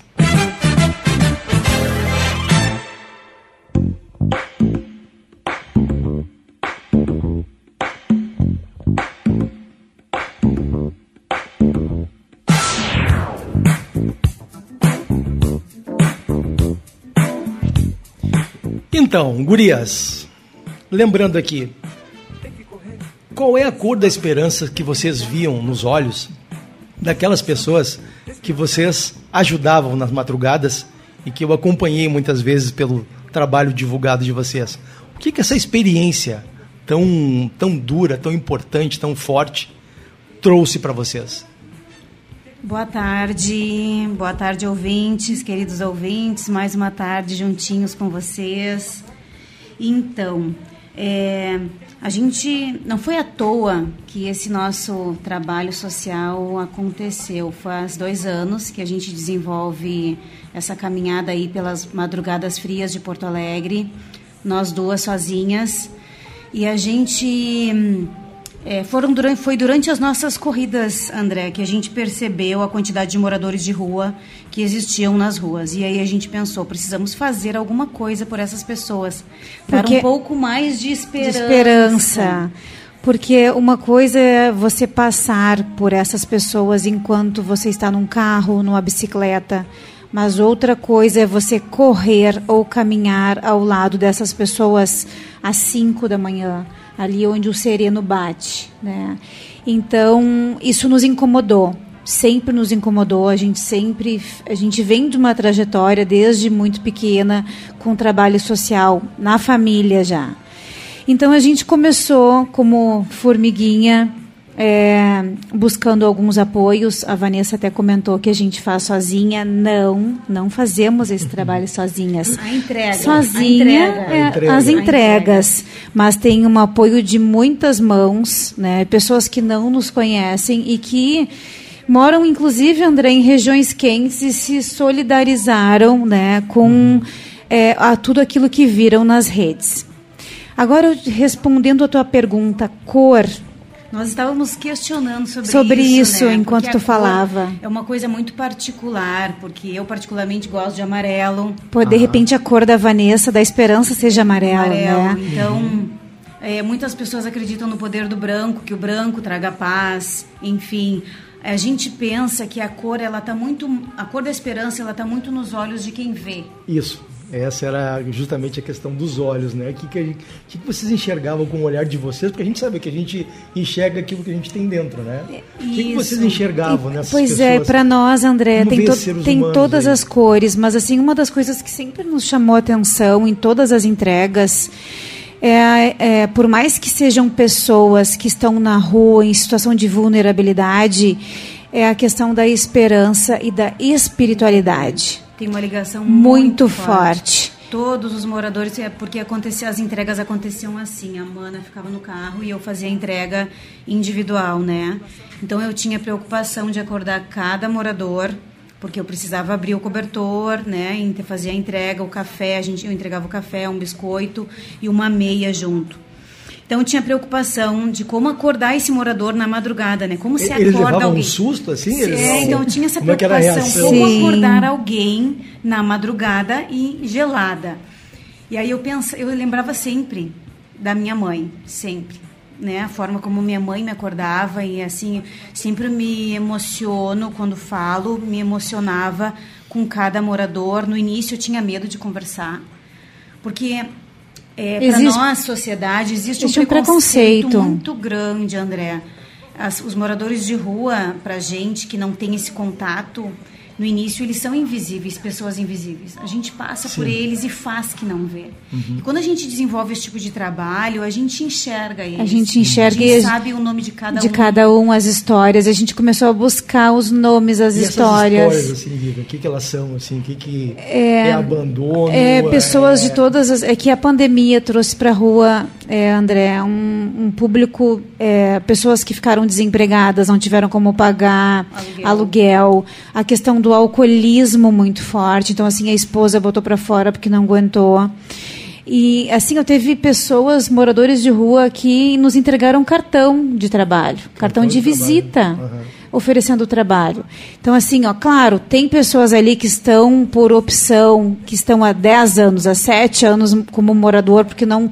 Então, gurias, lembrando aqui, qual é a cor da esperança que vocês viam nos olhos daquelas pessoas que vocês ajudavam nas madrugadas e que eu acompanhei muitas vezes pelo trabalho divulgado de vocês? O que, que essa experiência tão, tão dura, tão importante, tão forte trouxe para vocês? Boa tarde, boa tarde, ouvintes, queridos ouvintes. Mais uma tarde juntinhos com vocês. Então, é, a gente não foi à toa que esse nosso trabalho social aconteceu. Faz dois anos que a gente desenvolve essa caminhada aí pelas madrugadas frias de Porto Alegre, nós duas sozinhas, e a gente É, foram durante, foi durante as nossas corridas, André, que a gente percebeu a quantidade de moradores de rua que existiam nas ruas. E aí a gente pensou, precisamos fazer alguma coisa por essas pessoas. Dar Porque- um pouco mais de esperança. de esperança. Porque uma coisa é você passar por essas pessoas enquanto você está num carro, numa bicicleta, mas outra coisa é você correr ou caminhar ao lado dessas pessoas às 5 da manhã, ali onde o sereno bate, né? Então, isso nos incomodou. Sempre nos incomodou, a gente sempre, a gente vem de uma trajetória desde muito pequena com trabalho social na família já. Então a gente começou como formiguinha, é, buscando alguns apoios. A Vanessa até comentou que a gente faz sozinha. Não, não fazemos esse trabalho sozinhas. A entrega. Sozinha, A entrega. é, A entrega. as A entregas. Mas tem um apoio de muitas mãos, né? pessoas que não nos conhecem e que moram, inclusive, André, em regiões quentes e se solidarizaram né, com é, a tudo aquilo que viram nas redes. Agora, respondendo a tua pergunta, cor, Nós estávamos questionando sobre, Sobre isso, né? enquanto Porque tu falava. É uma coisa muito particular, porque eu particularmente gosto de amarelo. pô, de repente a cor da Vanessa, da esperança, seja amarela, amarelo. né? Então, é, muitas pessoas acreditam no poder do branco, que o branco traga paz, enfim. A gente pensa que a cor, ela tá muito, a cor da esperança, ela tá muito nos olhos de quem vê. Isso. Essa era justamente a questão dos olhos, né? O que, que, gente- que que vocês enxergavam com o olhar de vocês? Porque a gente sabe que a gente enxerga aquilo que a gente tem dentro, né? O que, que vocês enxergavam nessas Pois pessoas? é, para nós, André, Como tem, to- tem todas aí? as cores, mas assim, uma das coisas que sempre nos chamou a atenção em todas as entregas é, é, por mais que sejam pessoas que estão na rua em situação de vulnerabilidade, é a questão da esperança e da espiritualidade. Tem uma ligação Muito muito, forte. Todos os moradores, é porque acontecia, as entregas aconteciam assim. A mana ficava no carro e eu fazia a entrega individual, né? Então eu tinha preocupação de acordar cada morador, porque eu precisava abrir o cobertor, né? E fazer a entrega, o café, a gente, eu entregava o café, um biscoito e uma meia junto. Então tinha preocupação de como acordar esse morador na madrugada, né? Como se Eles acorda alguém. um susto, assim? Eles- É, então tinha essa Como é preocupação. Como Sim. acordar alguém na madrugada e gelada. E aí eu pensa, eu lembrava sempre da minha mãe, sempre, né? A forma como minha mãe me acordava e assim, sempre me emociono quando falo, me emocionava com cada morador. No início eu tinha medo de conversar, porque é, para nós, sociedade, existe, Existe um um preconceito, preconceito. muito grande, André. As- os moradores de rua, pra gente que não tem esse contato, no início eles são invisíveis, pessoas invisíveis. A gente passa por Sim. eles e faz que não vê. Uhum. E quando a gente desenvolve esse tipo de trabalho, a gente enxerga eles. A gente enxerga a e sabe o nome de cada de um. cada um as histórias. A gente começou a buscar os nomes, as E essas histórias. histórias, assim, Viva, o que, que elas são, assim? O que, que É, é, abandono? É, pessoas é- de todas as. É que a pandemia trouxe para a rua, é, André, um, um público, é, pessoas que ficaram desempregadas, não tiveram como pagar Aluguel. aluguel, a questão do alcoolismo muito forte. Então, assim, a esposa botou para fora porque não aguentou. E, assim, eu teve pessoas, moradores de rua, que nos entregaram cartão de trabalho, cartão, de, de trabalho. visita Aham. Oferecendo trabalho. Então, assim, ó, claro, tem pessoas ali que estão por opção, que estão há 10 anos, há 7 anos como morador, porque não,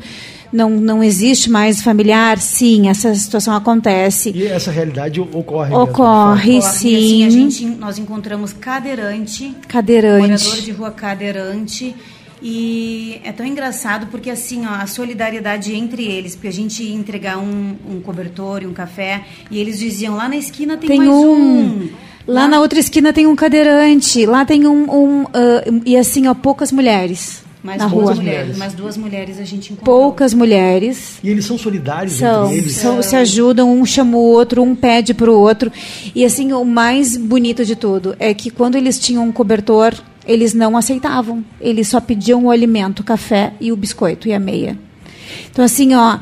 não, não existe mais familiar. Sim, essa situação acontece. E essa realidade ocorre mesmo, Ocorre, Ocorre, assim, a sim. gente, nós encontramos cadeirante, Cadeirante. morador de rua cadeirante. E é tão engraçado porque assim, ó, a solidariedade entre eles, porque a gente ia entregar um, um cobertor e um café, e eles diziam, lá na esquina tem, Tem mais um. um. Lá na outra esquina tem um cadeirante. Lá tem um. um, ah, e assim, ó, poucas mulheres mais na duas rua. mulheres, mulheres. mais duas mulheres a gente encontrou. Poucas mulheres. E eles são solidários São, entre eles? são, se ajudam, um chama o outro, um pede para o outro. E assim, o mais bonito de tudo é que quando eles tinham um cobertor, eles não aceitavam. Eles só pediam o alimento, o café e o biscoito e a meia. Então, assim, ó.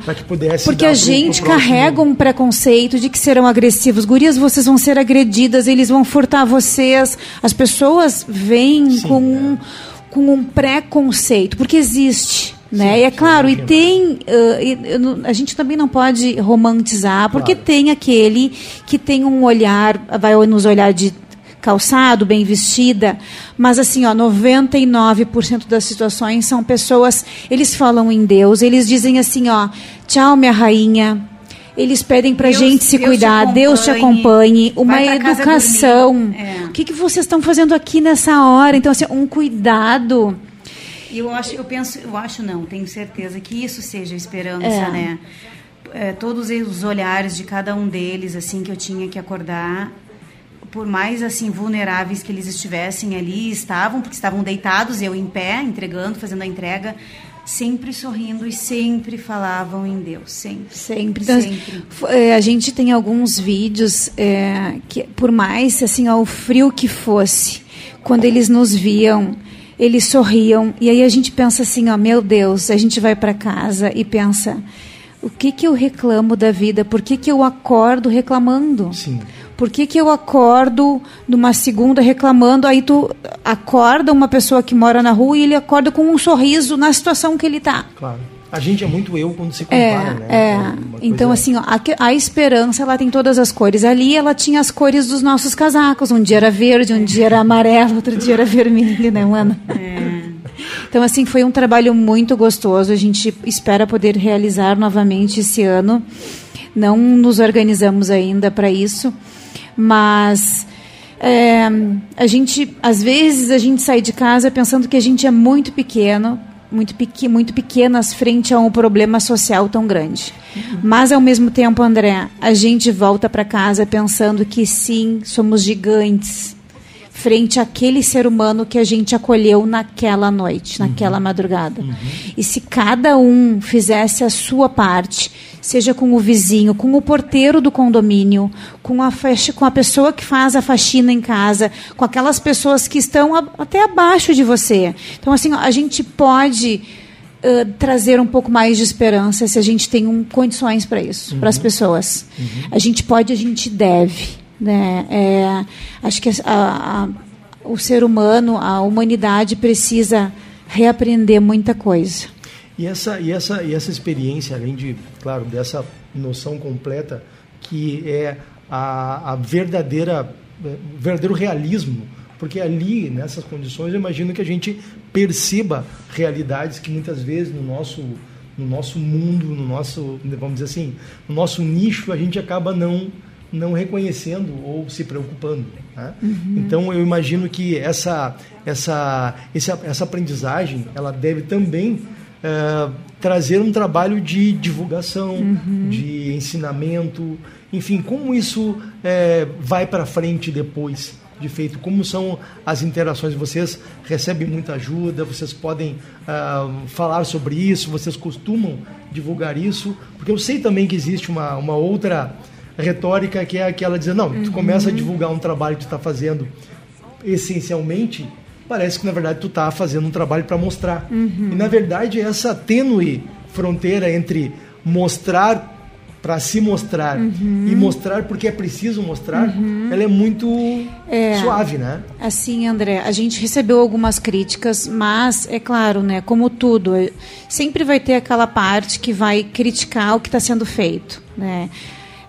Porque a gente carrega um preconceito de que serão agressivos. Gurias, vocês vão ser agredidas, eles vão furtar vocês. As pessoas vêm Sim, com, é. um, com um preconceito, porque existe. Né? Sim, e é claro, e tem. uh, e, a gente também não pode romantizar, porque Claro. tem aquele que tem um olhar, vai nos olhar de calçado, bem vestida, mas assim, ó, 99% das situações são pessoas, eles falam em Deus, eles dizem assim, ó, tchau minha rainha. Eles pedem Deus- gente se Deus te cuidar, Deus te acompanhe, uma educação. É. O que, que vocês estão fazendo aqui nessa hora? Então, assim, um cuidado. Eu acho, eu penso, eu acho não, tenho certeza que isso seja a esperança, É. né? É, todos os olhares de cada um deles, assim, que eu tinha que acordar, por mais assim vulneráveis que eles estivessem ali, estavam, porque estavam deitados, eu em pé, entregando, fazendo a entrega, sempre sorrindo e sempre falavam em Deus, sempre. Sempre. Então, Sempre. f- é, a gente tem alguns vídeos é, que, por mais assim, ó, o frio que fosse, quando eles nos viam, eles sorriam. E aí a gente pensa assim, ó, meu Deus, a gente vai para casa e pensa, o que que eu reclamo da vida? Por que que eu acordo reclamando? Sim. Por que, que eu acordo numa segunda reclamando? Aí tu acorda uma pessoa que mora na rua e ele acorda com um sorriso na situação que ele está. Claro. A gente é muito eu quando se É, compara, né? é. Então, coisa- assim, ó, a, a esperança, ela tem todas as cores. Ali, ela tinha as cores dos nossos casacos. Um dia era verde, um dia era amarelo, outro dia era vermelho, né, Ana? Então, assim, foi um trabalho muito gostoso. A gente espera poder realizar novamente esse ano. Não nos organizamos ainda para isso, mas é, a gente, às vezes, a gente sai de casa pensando que a gente é muito pequeno, muito, pequ muito pequenas frente a um problema social tão grande. Mas, ao mesmo tempo, André, a gente volta para casa pensando que sim, somos gigantes frente àquele ser humano que a gente acolheu naquela noite, naquela madrugada. E se cada um fizesse a sua parte, seja com o vizinho, com o porteiro do condomínio, com a, com a pessoa que faz a faxina em casa, com aquelas pessoas que estão a- até abaixo de você. Então, assim, a gente pode ãh, trazer um pouco mais de esperança se a gente tem um, condições para isso, para as pessoas. A gente pode, a gente deve. Né? É, acho que a- a- o ser humano, a humanidade precisa reaprender muita coisa. E essa, e, essa, e essa experiência, além de, claro, dessa noção completa, que é a, a verdadeira, o verdadeiro realismo, porque ali, nessas condições, eu imagino que a gente perceba realidades que muitas vezes no nosso, no nosso mundo, no nosso, vamos dizer assim, no nosso nicho, a gente acaba não não reconhecendo ou se preocupando. Né? Então eu imagino que essa essa essa, aprendizagem ela deve também eh, trazer um trabalho de divulgação, de ensinamento, enfim, como isso eh, vai para frente depois de feito, como são as interações, vocês recebem muita ajuda, vocês podem ah, falar sobre isso, vocês costumam divulgar isso, porque eu sei também que existe uma, uma outra retórica que é aquela dizer, não, tu começa a divulgar um trabalho que tu está fazendo essencialmente, parece que na verdade tu está fazendo um trabalho para mostrar. E na verdade essa tênue fronteira entre mostrar para se mostrar e mostrar porque é preciso mostrar, ela é muito É. suave, né? Assim, André, a gente recebeu algumas críticas, mas é claro, né? Como tudo, sempre vai ter aquela parte que vai criticar o que está sendo feito, né?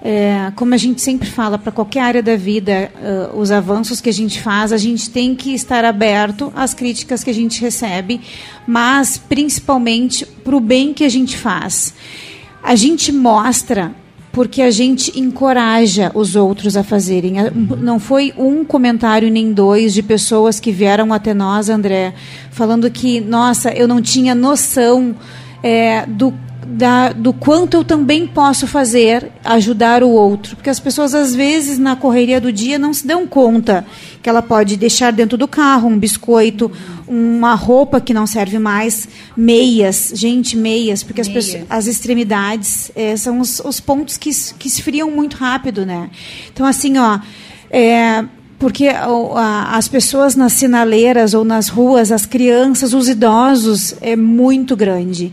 É, como a gente sempre fala, para qualquer área da vida, ah, os avanços que a gente faz, a gente tem que estar aberto às críticas que a gente recebe, mas principalmente para o bem que a gente faz. A gente mostra porque a gente encoraja os outros a fazerem. A- Não foi um comentário nem dois de pessoas que vieram até nós, André, falando que, nossa, eu não tinha noção é, do, da- do quanto eu também posso fazer ajudar o outro. Porque as pessoas, às vezes, na correria do dia, não se dão conta que ela pode deixar dentro do carro um biscoito, uma roupa que não serve mais, meias, gente, meias, porque as, pessoas, as extremidades eh, são os, os pontos que, que esfriam muito rápido, né? Então, assim, ó, é, porque as pessoas nas sinaleiras ou nas ruas, as crianças, os idosos, é muito grande.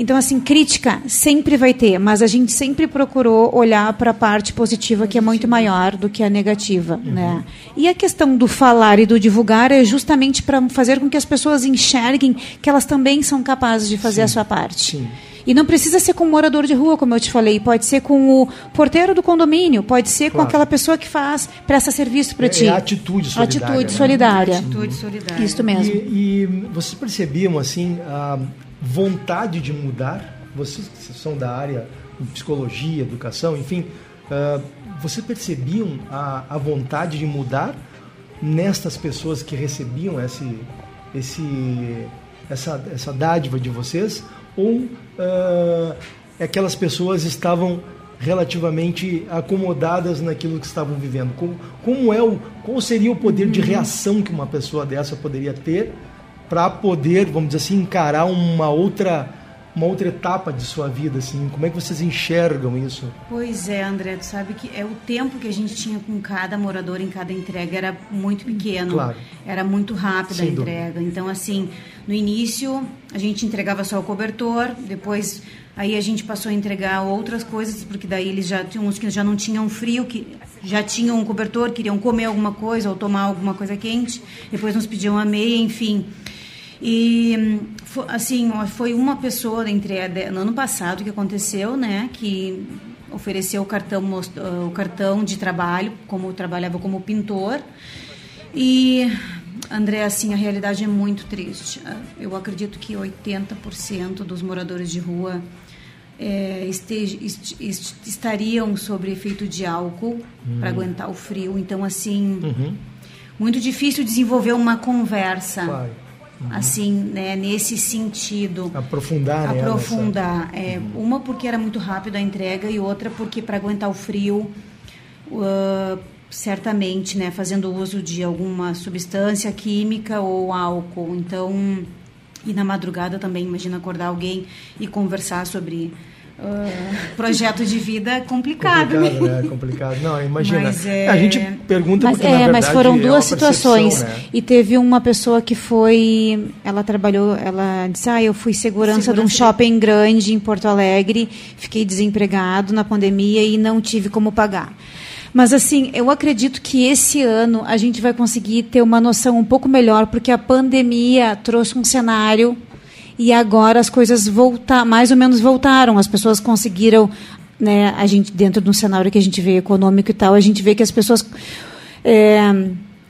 Então, assim, crítica sempre vai ter, mas a gente sempre procurou olhar para a parte positiva, que é muito maior do que a negativa. Uhum. Né? E a questão do falar e do divulgar é justamente para fazer com que as pessoas enxerguem que elas também são capazes de fazer a sua parte. Sim. E não precisa ser com um morador de rua, como eu te falei, pode ser com o porteiro do condomínio, pode ser com Claro. aquela pessoa que faz, presta serviço para É- ti. é atitude solidária, Atitude né? solidária. Atitude solidária. Isso mesmo. E, e vocês percebiam assim a vontade de mudar? Vocês que são da área de psicologia, educação, enfim, ah, vocês percebiam a, a vontade de mudar nestas pessoas que recebiam esse, esse, essa, essa dádiva de vocês? Ou ah, aquelas pessoas estavam relativamente acomodadas naquilo que estavam vivendo? Como, como é o, qual seria o poder de reação que uma pessoa dessa poderia ter para poder, vamos dizer assim, encarar uma outra uma outra etapa de sua vida assim? Como é que vocês enxergam isso? Pois é, André, tu sabe que é o tempo que a gente tinha com cada morador em cada entrega era muito pequeno. Claro. Era muito rápida Sem a dúvida. entrega. Então, assim, no início a gente entregava só o cobertor, depois aí a gente passou a entregar outras coisas, porque daí eles já tinham uns que já não tinham frio, que já tinham um cobertor, queriam comer alguma coisa ou tomar alguma coisa quente, depois nos pediam a meia, enfim. E hum, assim, foi uma pessoa entre no ano passado que aconteceu, né, que ofereceu o cartão ah, o cartão de trabalho, como trabalhava como pintor. E André, assim, a realidade é muito triste. Ah, Eu acredito que 80% dos moradores de rua é, estej- est- est- estariam sob efeito de álcool para aguentar o frio. Então, assim, Uhum. muito difícil desenvolver uma conversa Claro. Assim, né, nesse sentido. Aprofundar, né, Aprofundar. É, Uma porque era muito rápido a entrega e outra porque para aguentar o frio, uh, certamente, né, fazendo uso de alguma substância química ou álcool. Então, e na madrugada também, imagina acordar alguém e conversar sobre uh, projeto de vida é complicado, complicado, né? né? Complicado. Não, imagina. Mas é- A gente pergunta Mas, porque, na é, verdade, mas foram é duas situações. né? E teve uma pessoa que foi. Ela trabalhou, ela disse: Ah, eu fui segurança, de um Segurança de- shopping grande em Porto Alegre, fiquei desempregado na pandemia e não tive como pagar. Mas assim, eu acredito que esse ano a gente vai conseguir ter uma noção um pouco melhor, porque a pandemia trouxe um cenário e agora as coisas voltar, mais ou menos voltaram. As pessoas conseguiram, né, a gente dentro de um cenário que a gente vê econômico e tal, a gente vê que as pessoas é,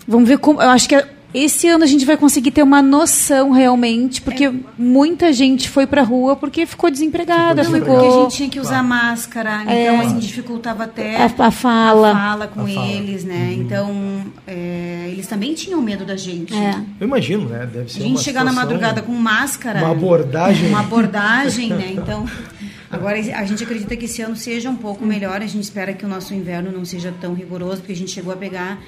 vamos ver como. Eu acho que esse ano a gente vai conseguir ter uma noção realmente, porque muita gente foi para a rua porque ficou desempregada, Não, é ficou. porque a gente tinha que usar máscara, então É. assim, dificultava até A- a fala. a fala com A fala. eles, né? Então, é, eles também tinham medo da gente. É. Eu imagino, né? Deve A ser gente uma chegar na madrugada com máscara. Uma abordagem. Uma abordagem, né? Então, agora a gente acredita que esse ano seja um pouco melhor. A gente espera que o nosso inverno não seja tão rigoroso, porque a gente chegou a pegar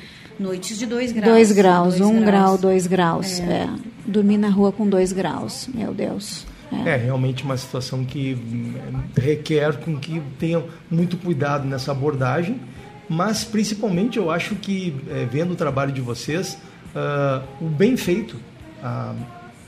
noites de 2 graus. Dois graus, Dois um graus. grau, dois graus. É. É. Dormir na rua com dois graus, meu Deus. É realmente uma situação que hum, requer com que tenham muito cuidado nessa abordagem, mas principalmente eu acho que eh, vendo o trabalho de vocês, ah, o bem feito, a-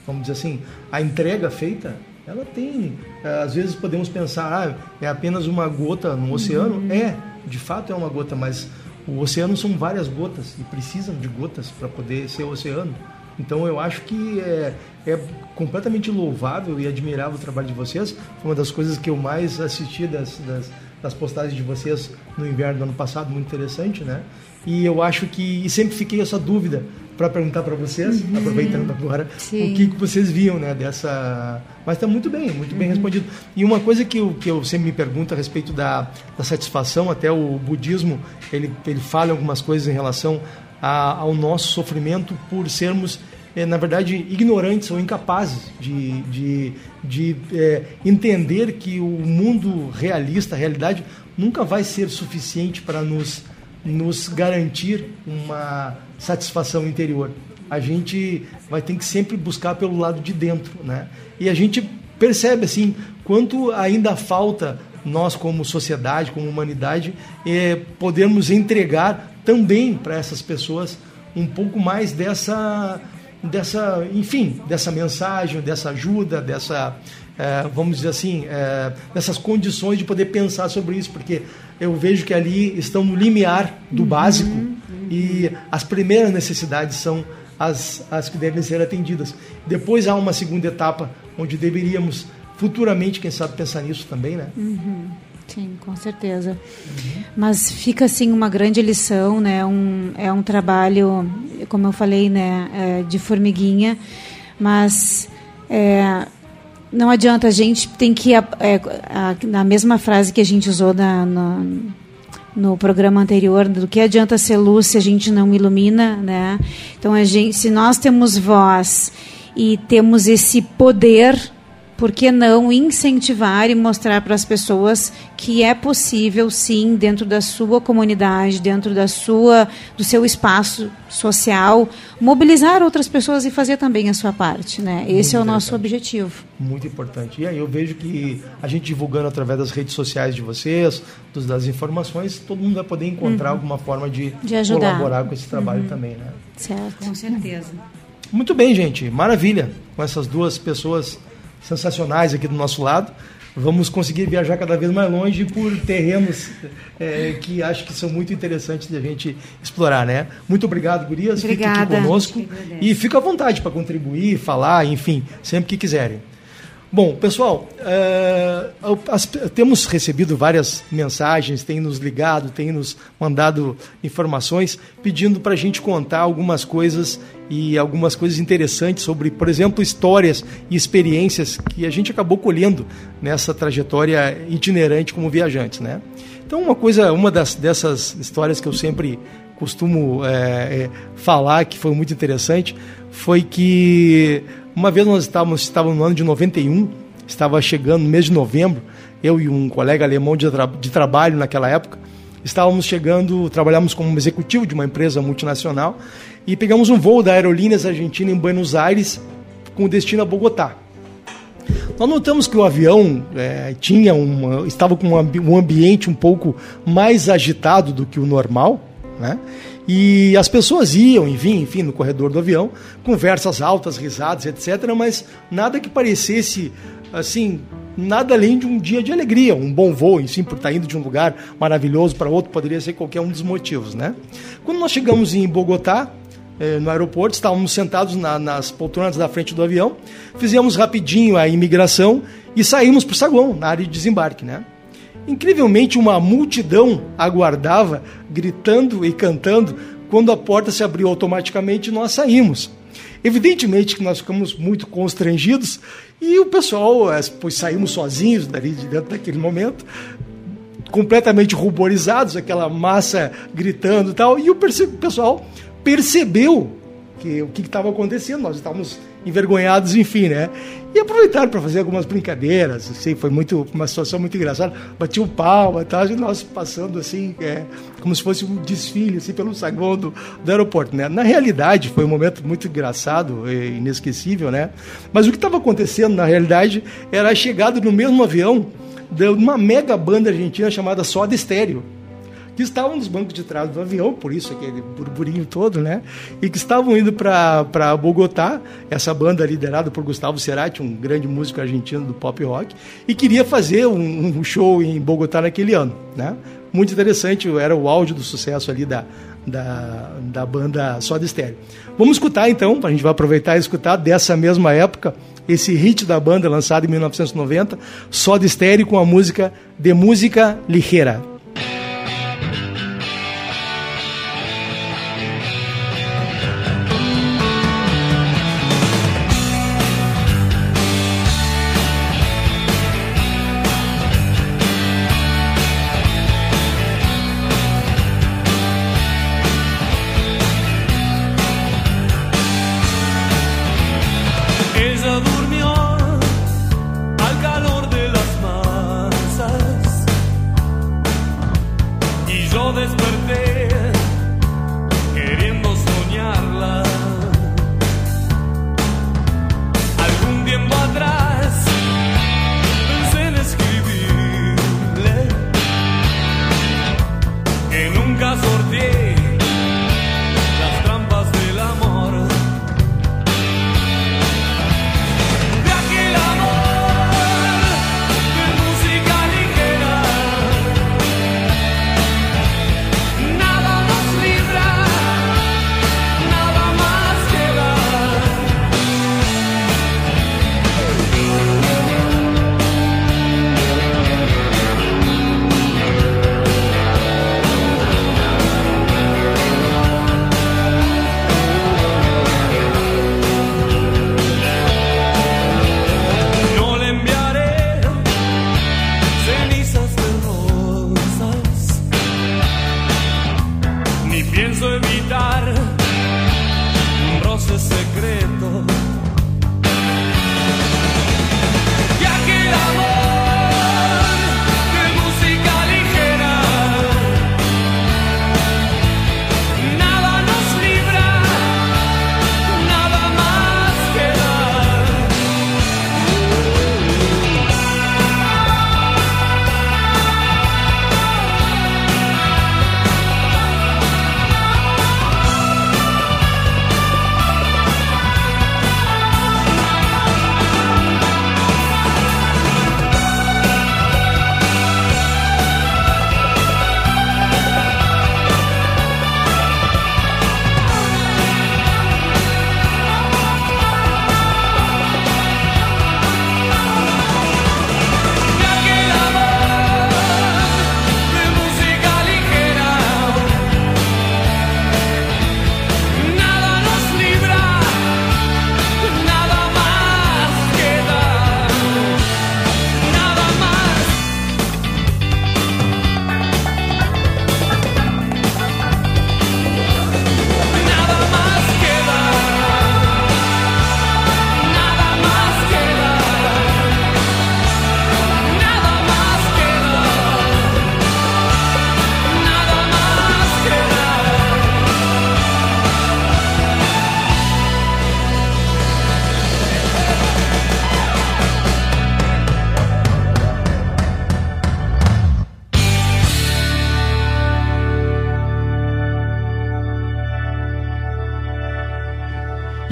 vamos dizer assim, a entrega feita, ela tem, às vezes podemos pensar, ah, é apenas uma gota no oceano, é, de fato é uma gota, mas o oceano são várias gotas e precisam de gotas para poder ser oceano. Então eu acho que é, é completamente louvável e admirável o trabalho de vocês. Foi uma das coisas que eu mais assisti das, das, das postagens de vocês no inverno do ano passado, muito interessante, né? E eu acho que e sempre fiquei essa dúvida para perguntar para vocês, aproveitando agora, Sim. o que, que vocês viam, né? Dessa, mas está muito bem, muito bem respondido. E uma coisa que eu, que eu sempre me pergunto a respeito da, da satisfação, até o budismo ele ele fala algumas coisas em relação a- ao nosso sofrimento por sermos, eh, na verdade, ignorantes ou incapazes de, de, de eh, entender que o mundo realista, a realidade, nunca vai ser suficiente para nos, nos garantir uma satisfação interior. A gente vai ter que sempre buscar pelo lado de dentro, né? E a gente percebe assim quanto ainda falta nós como sociedade, como humanidade, é, podermos entregar também para essas pessoas um pouco mais dessa, dessa, enfim, dessa mensagem, dessa ajuda, dessa é, vamos dizer assim, é, nessas condições de poder pensar sobre isso, porque eu vejo que ali estão no limiar do básico e as primeiras necessidades são as, as que devem ser atendidas. Depois há uma segunda etapa onde deveríamos futuramente, quem sabe, pensar nisso também, né? Uhum. Sim, com certeza. Mas fica assim uma grande lição, né? Um, é um trabalho, como eu falei, né, é, de formiguinha, mas é, não adianta a gente tem que é, na mesma frase que a gente usou na, na, no programa anterior, do que adianta ser luz se a gente não ilumina, né? Então a gente, se nós temos voz e temos esse poder por que não incentivar e mostrar para as pessoas que é possível, sim, dentro da sua comunidade, dentro da sua, do seu espaço social, mobilizar outras pessoas e fazer também a sua parte, né? Esse é o nosso objetivo. Muito importante. E aí eu vejo que a gente divulgando através das redes sociais de vocês, dos, das informações, todo mundo vai poder encontrar Uhum. alguma forma de, De ajudar. colaborar com esse trabalho Uhum. também, né? Certo. Com certeza. Muito bem, gente. Maravilha. Com essas duas pessoas sensacionais aqui do nosso lado. Vamos conseguir viajar cada vez mais longe por terrenos é, que acho que são muito interessantes de a gente explorar, né? Muito obrigado, Gurias. Fique aqui Obrigada. conosco. E fica à vontade para contribuir, falar, enfim, sempre que quiserem. Bom, pessoal, eh, as- temos recebido várias mensagens, tem nos ligado, tem nos mandado informações pedindo para a gente contar algumas coisas e algumas coisas interessantes sobre, por exemplo, histórias e experiências que a gente acabou colhendo nessa trajetória itinerante como viajantes, né? Então, uma coisa, uma das, dessas histórias que eu sempre costumo é, é, falar que foi muito interessante foi que uma vez nós estávamos, estávamos no ano de 91, estava chegando no mês de novembro, eu e um colega alemão de, tra de trabalho naquela época, estávamos chegando, trabalhávamos como executivo de uma empresa multinacional e pegamos um voo da Aerolíneas Argentina em Buenos Aires com destino a Bogotá. Nós notamos que o avião é, tinha uma, estava com um, ambi- ambiente um pouco mais agitado do que o normal, né? E as pessoas iam e vinham, enfim, no corredor do avião, conversas altas, risadas, etc., mas nada que parecesse, assim, nada além de um dia de alegria, um bom voo, enfim, por estar indo de um lugar maravilhoso para outro, poderia ser qualquer um dos motivos, né? Quando nós chegamos em Bogotá, no aeroporto, estávamos sentados na- nas poltronas da frente do avião, fizemos rapidinho a imigração e saímos para o saguão, na área de desembarque, né? Incrivelmente, uma multidão aguardava, gritando e cantando, quando a porta se abriu automaticamente nós saímos. Evidentemente que nós ficamos muito constrangidos e o pessoal, eh, pois saímos sozinhos dali de dentro daquele momento, completamente ruborizados, aquela massa gritando e tal, e o pessoal percebeu que, o que estava acontecendo, nós estávamos envergonhados, enfim, né? E aproveitaram para fazer algumas brincadeiras, assim, foi muito, uma situação muito engraçada, batiam palma e tal, e nós passando assim, é, como se fosse um desfile, assim, pelo saguão do, do aeroporto, né? Na realidade, foi um momento muito engraçado e inesquecível, né? Mas o que estava acontecendo, na realidade, era a chegada no mesmo avião de uma mega banda argentina chamada Soda Stereo que estavam nos bancos de trás do avião, por isso aquele burburinho todo, né? E que estavam indo para Bogotá, essa banda liderada por Gustavo Cerati, um grande músico argentino do pop rock, e queria fazer um, um show em Bogotá naquele ano, né? Muito interessante, era o áudio do sucesso ali da, da, da banda Soda. Vamos escutar então, a gente vai aproveitar e escutar dessa mesma época esse hit da banda lançado em 1990, Soda Stereo com a música De Música Ligeira.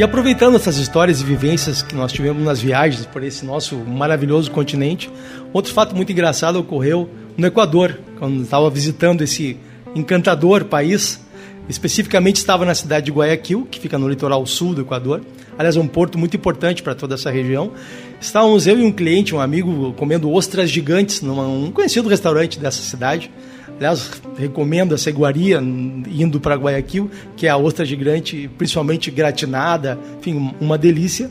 E aproveitando essas histórias e vivências que nós tivemos nas viagens por esse nosso maravilhoso continente, outro fato muito engraçado ocorreu no Equador, quando estava visitando esse encantador país. Especificamente estava na cidade de Guayaquil, que fica no litoral sul do Equador. Aliás, é um porto muito importante para toda essa região. Estávamos eu e um cliente, um amigo, comendo ostras gigantes num um conhecido restaurante dessa cidade. Aliás, recomendo essa iguaria indo para Guayaquil, que é a ostra gigante, principalmente gratinada, enfim, uma delícia.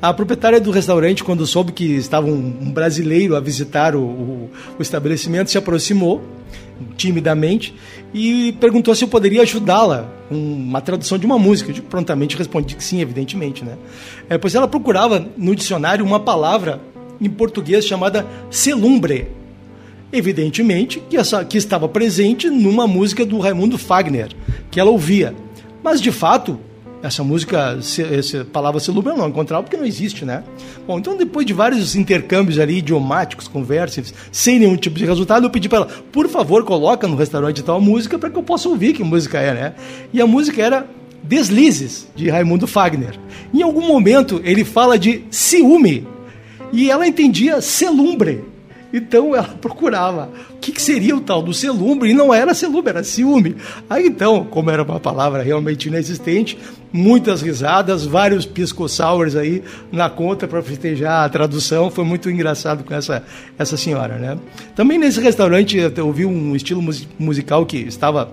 A proprietária do restaurante, quando soube que estava um, um brasileiro a visitar o, o, o estabelecimento, se aproximou timidamente e perguntou se eu poderia ajudá-la com uma tradução de uma música. Eu prontamente respondi que sim, evidentemente, né? É, pois ela procurava no dicionário uma palavra em português chamada selumbre. Evidentemente que, essa, que estava presente numa música do Raimundo Fagner, que ela ouvia. Mas, de fato, essa música, essa palavra selumbre eu não encontrava porque não existe, né? Bom, então depois de vários intercâmbios ali idiomáticos, conversas, sem nenhum tipo de resultado, eu pedi para ela, por favor, coloca no restaurante tal música para que eu possa ouvir que música é, né? E a música era Deslizes, de Raimundo Fagner. Em algum momento ele fala de ciúme e ela entendia selumbre. Então ela procurava o que, que, seria o tal do selumbre, e não era selumbre, era ciúme. Aí então, como era uma palavra realmente inexistente, muitas risadas, vários pisco sours aí na conta para festejar a tradução, foi muito engraçado com essa, essa senhora, né? Também nesse restaurante eu ouvi um estilo musical que estava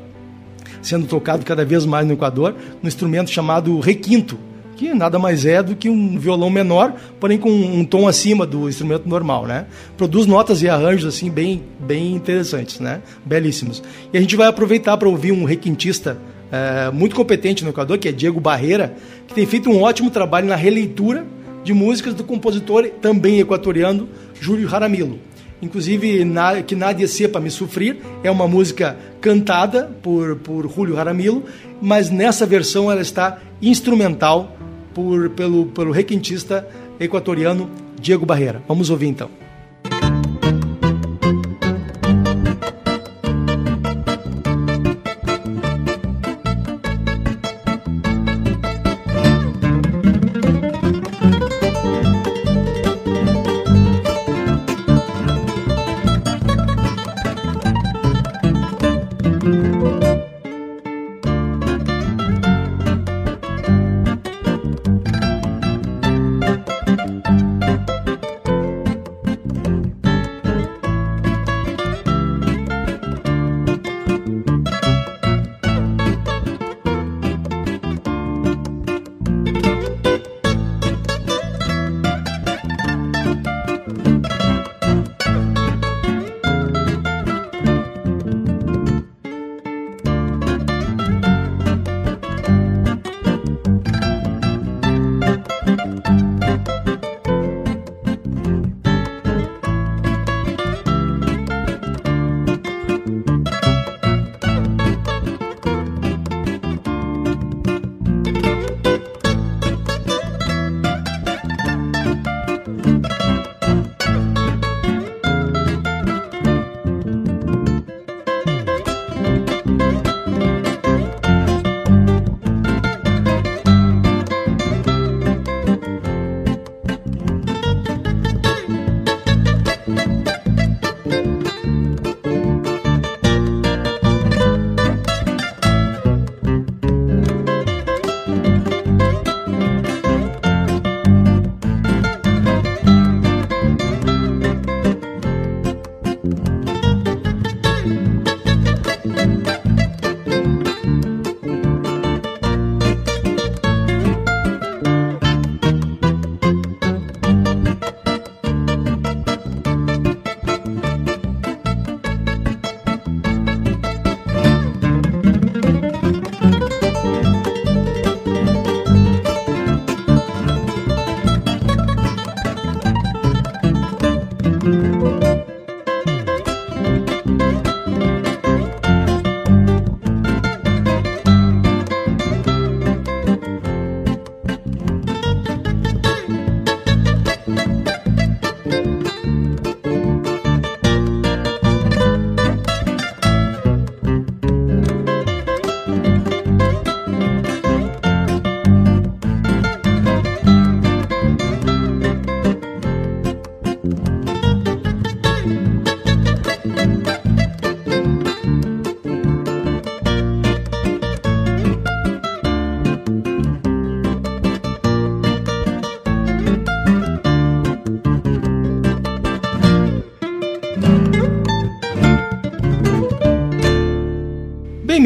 sendo tocado cada vez mais no Equador, um instrumento chamado requinto, que nada mais é do que um violão menor, porém com um tom acima do instrumento normal, né? Produz notas e arranjos assim bem, bem interessantes, né? Belíssimos. E a gente vai aproveitar para ouvir um requintista é, muito competente no Equador, que é Diego Barreira, que tem feito um ótimo trabalho na releitura de músicas do compositor também equatoriano Júlio Jaramillo. Inclusive, na, que Nadia Sepa Me Sufrir é uma música cantada por, por Julio Jaramillo, mas nessa versão ela está instrumental por, pelo, pelo requintista equatoriano Diego Barreira. Vamos ouvir então.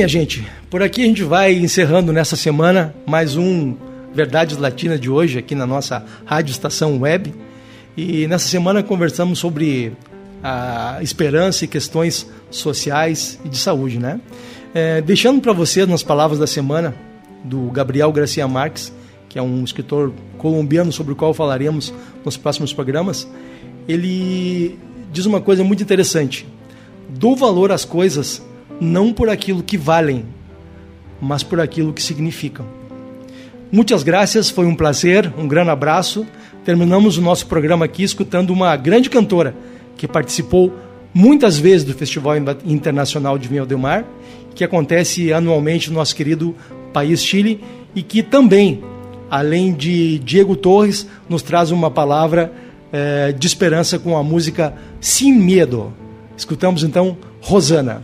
Minha gente, por aqui a gente vai encerrando nessa semana mais um Verdades Latinas de hoje aqui na nossa rádio estação web. E nessa semana conversamos sobre a esperança e questões sociais e de saúde, né? É, deixando para vocês nas palavras da semana do Gabriel Garcia Marques, que é um escritor colombiano sobre o qual falaremos nos próximos programas, ele diz uma coisa muito interessante: dou valor às coisas não por aquilo que valem, mas por aquilo que significam. Muitas graças, foi um prazer, um grande abraço. Terminamos o nosso programa aqui escutando uma grande cantora que participou muitas vezes do Festival Internacional de Vinho del Mar, que acontece anualmente no nosso querido país Chile e que também, além de Diego Torres, nos traz uma palavra eh, de esperança com a música Sem Medo. Escutamos então Rosana.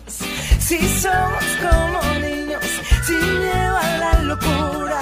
Si somos como niños, sin miedo la locura,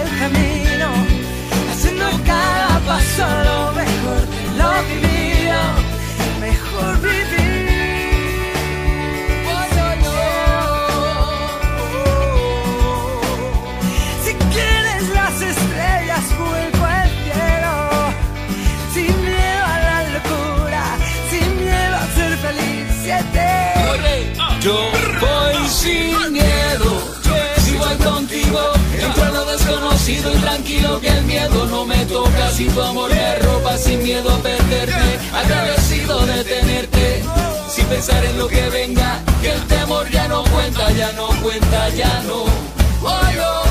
camino, haciendo cada paso lo mejor de lo vivido, mejor vivir. Tranquilo que el miedo no me toca. Si tu amor me roba sin miedo a perderte, agradecido de tenerte, sin pensar en lo que venga, que el temor ya no cuenta, ya no cuenta, ya no. Oh, yo,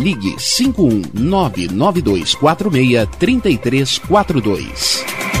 ligue 51992463342.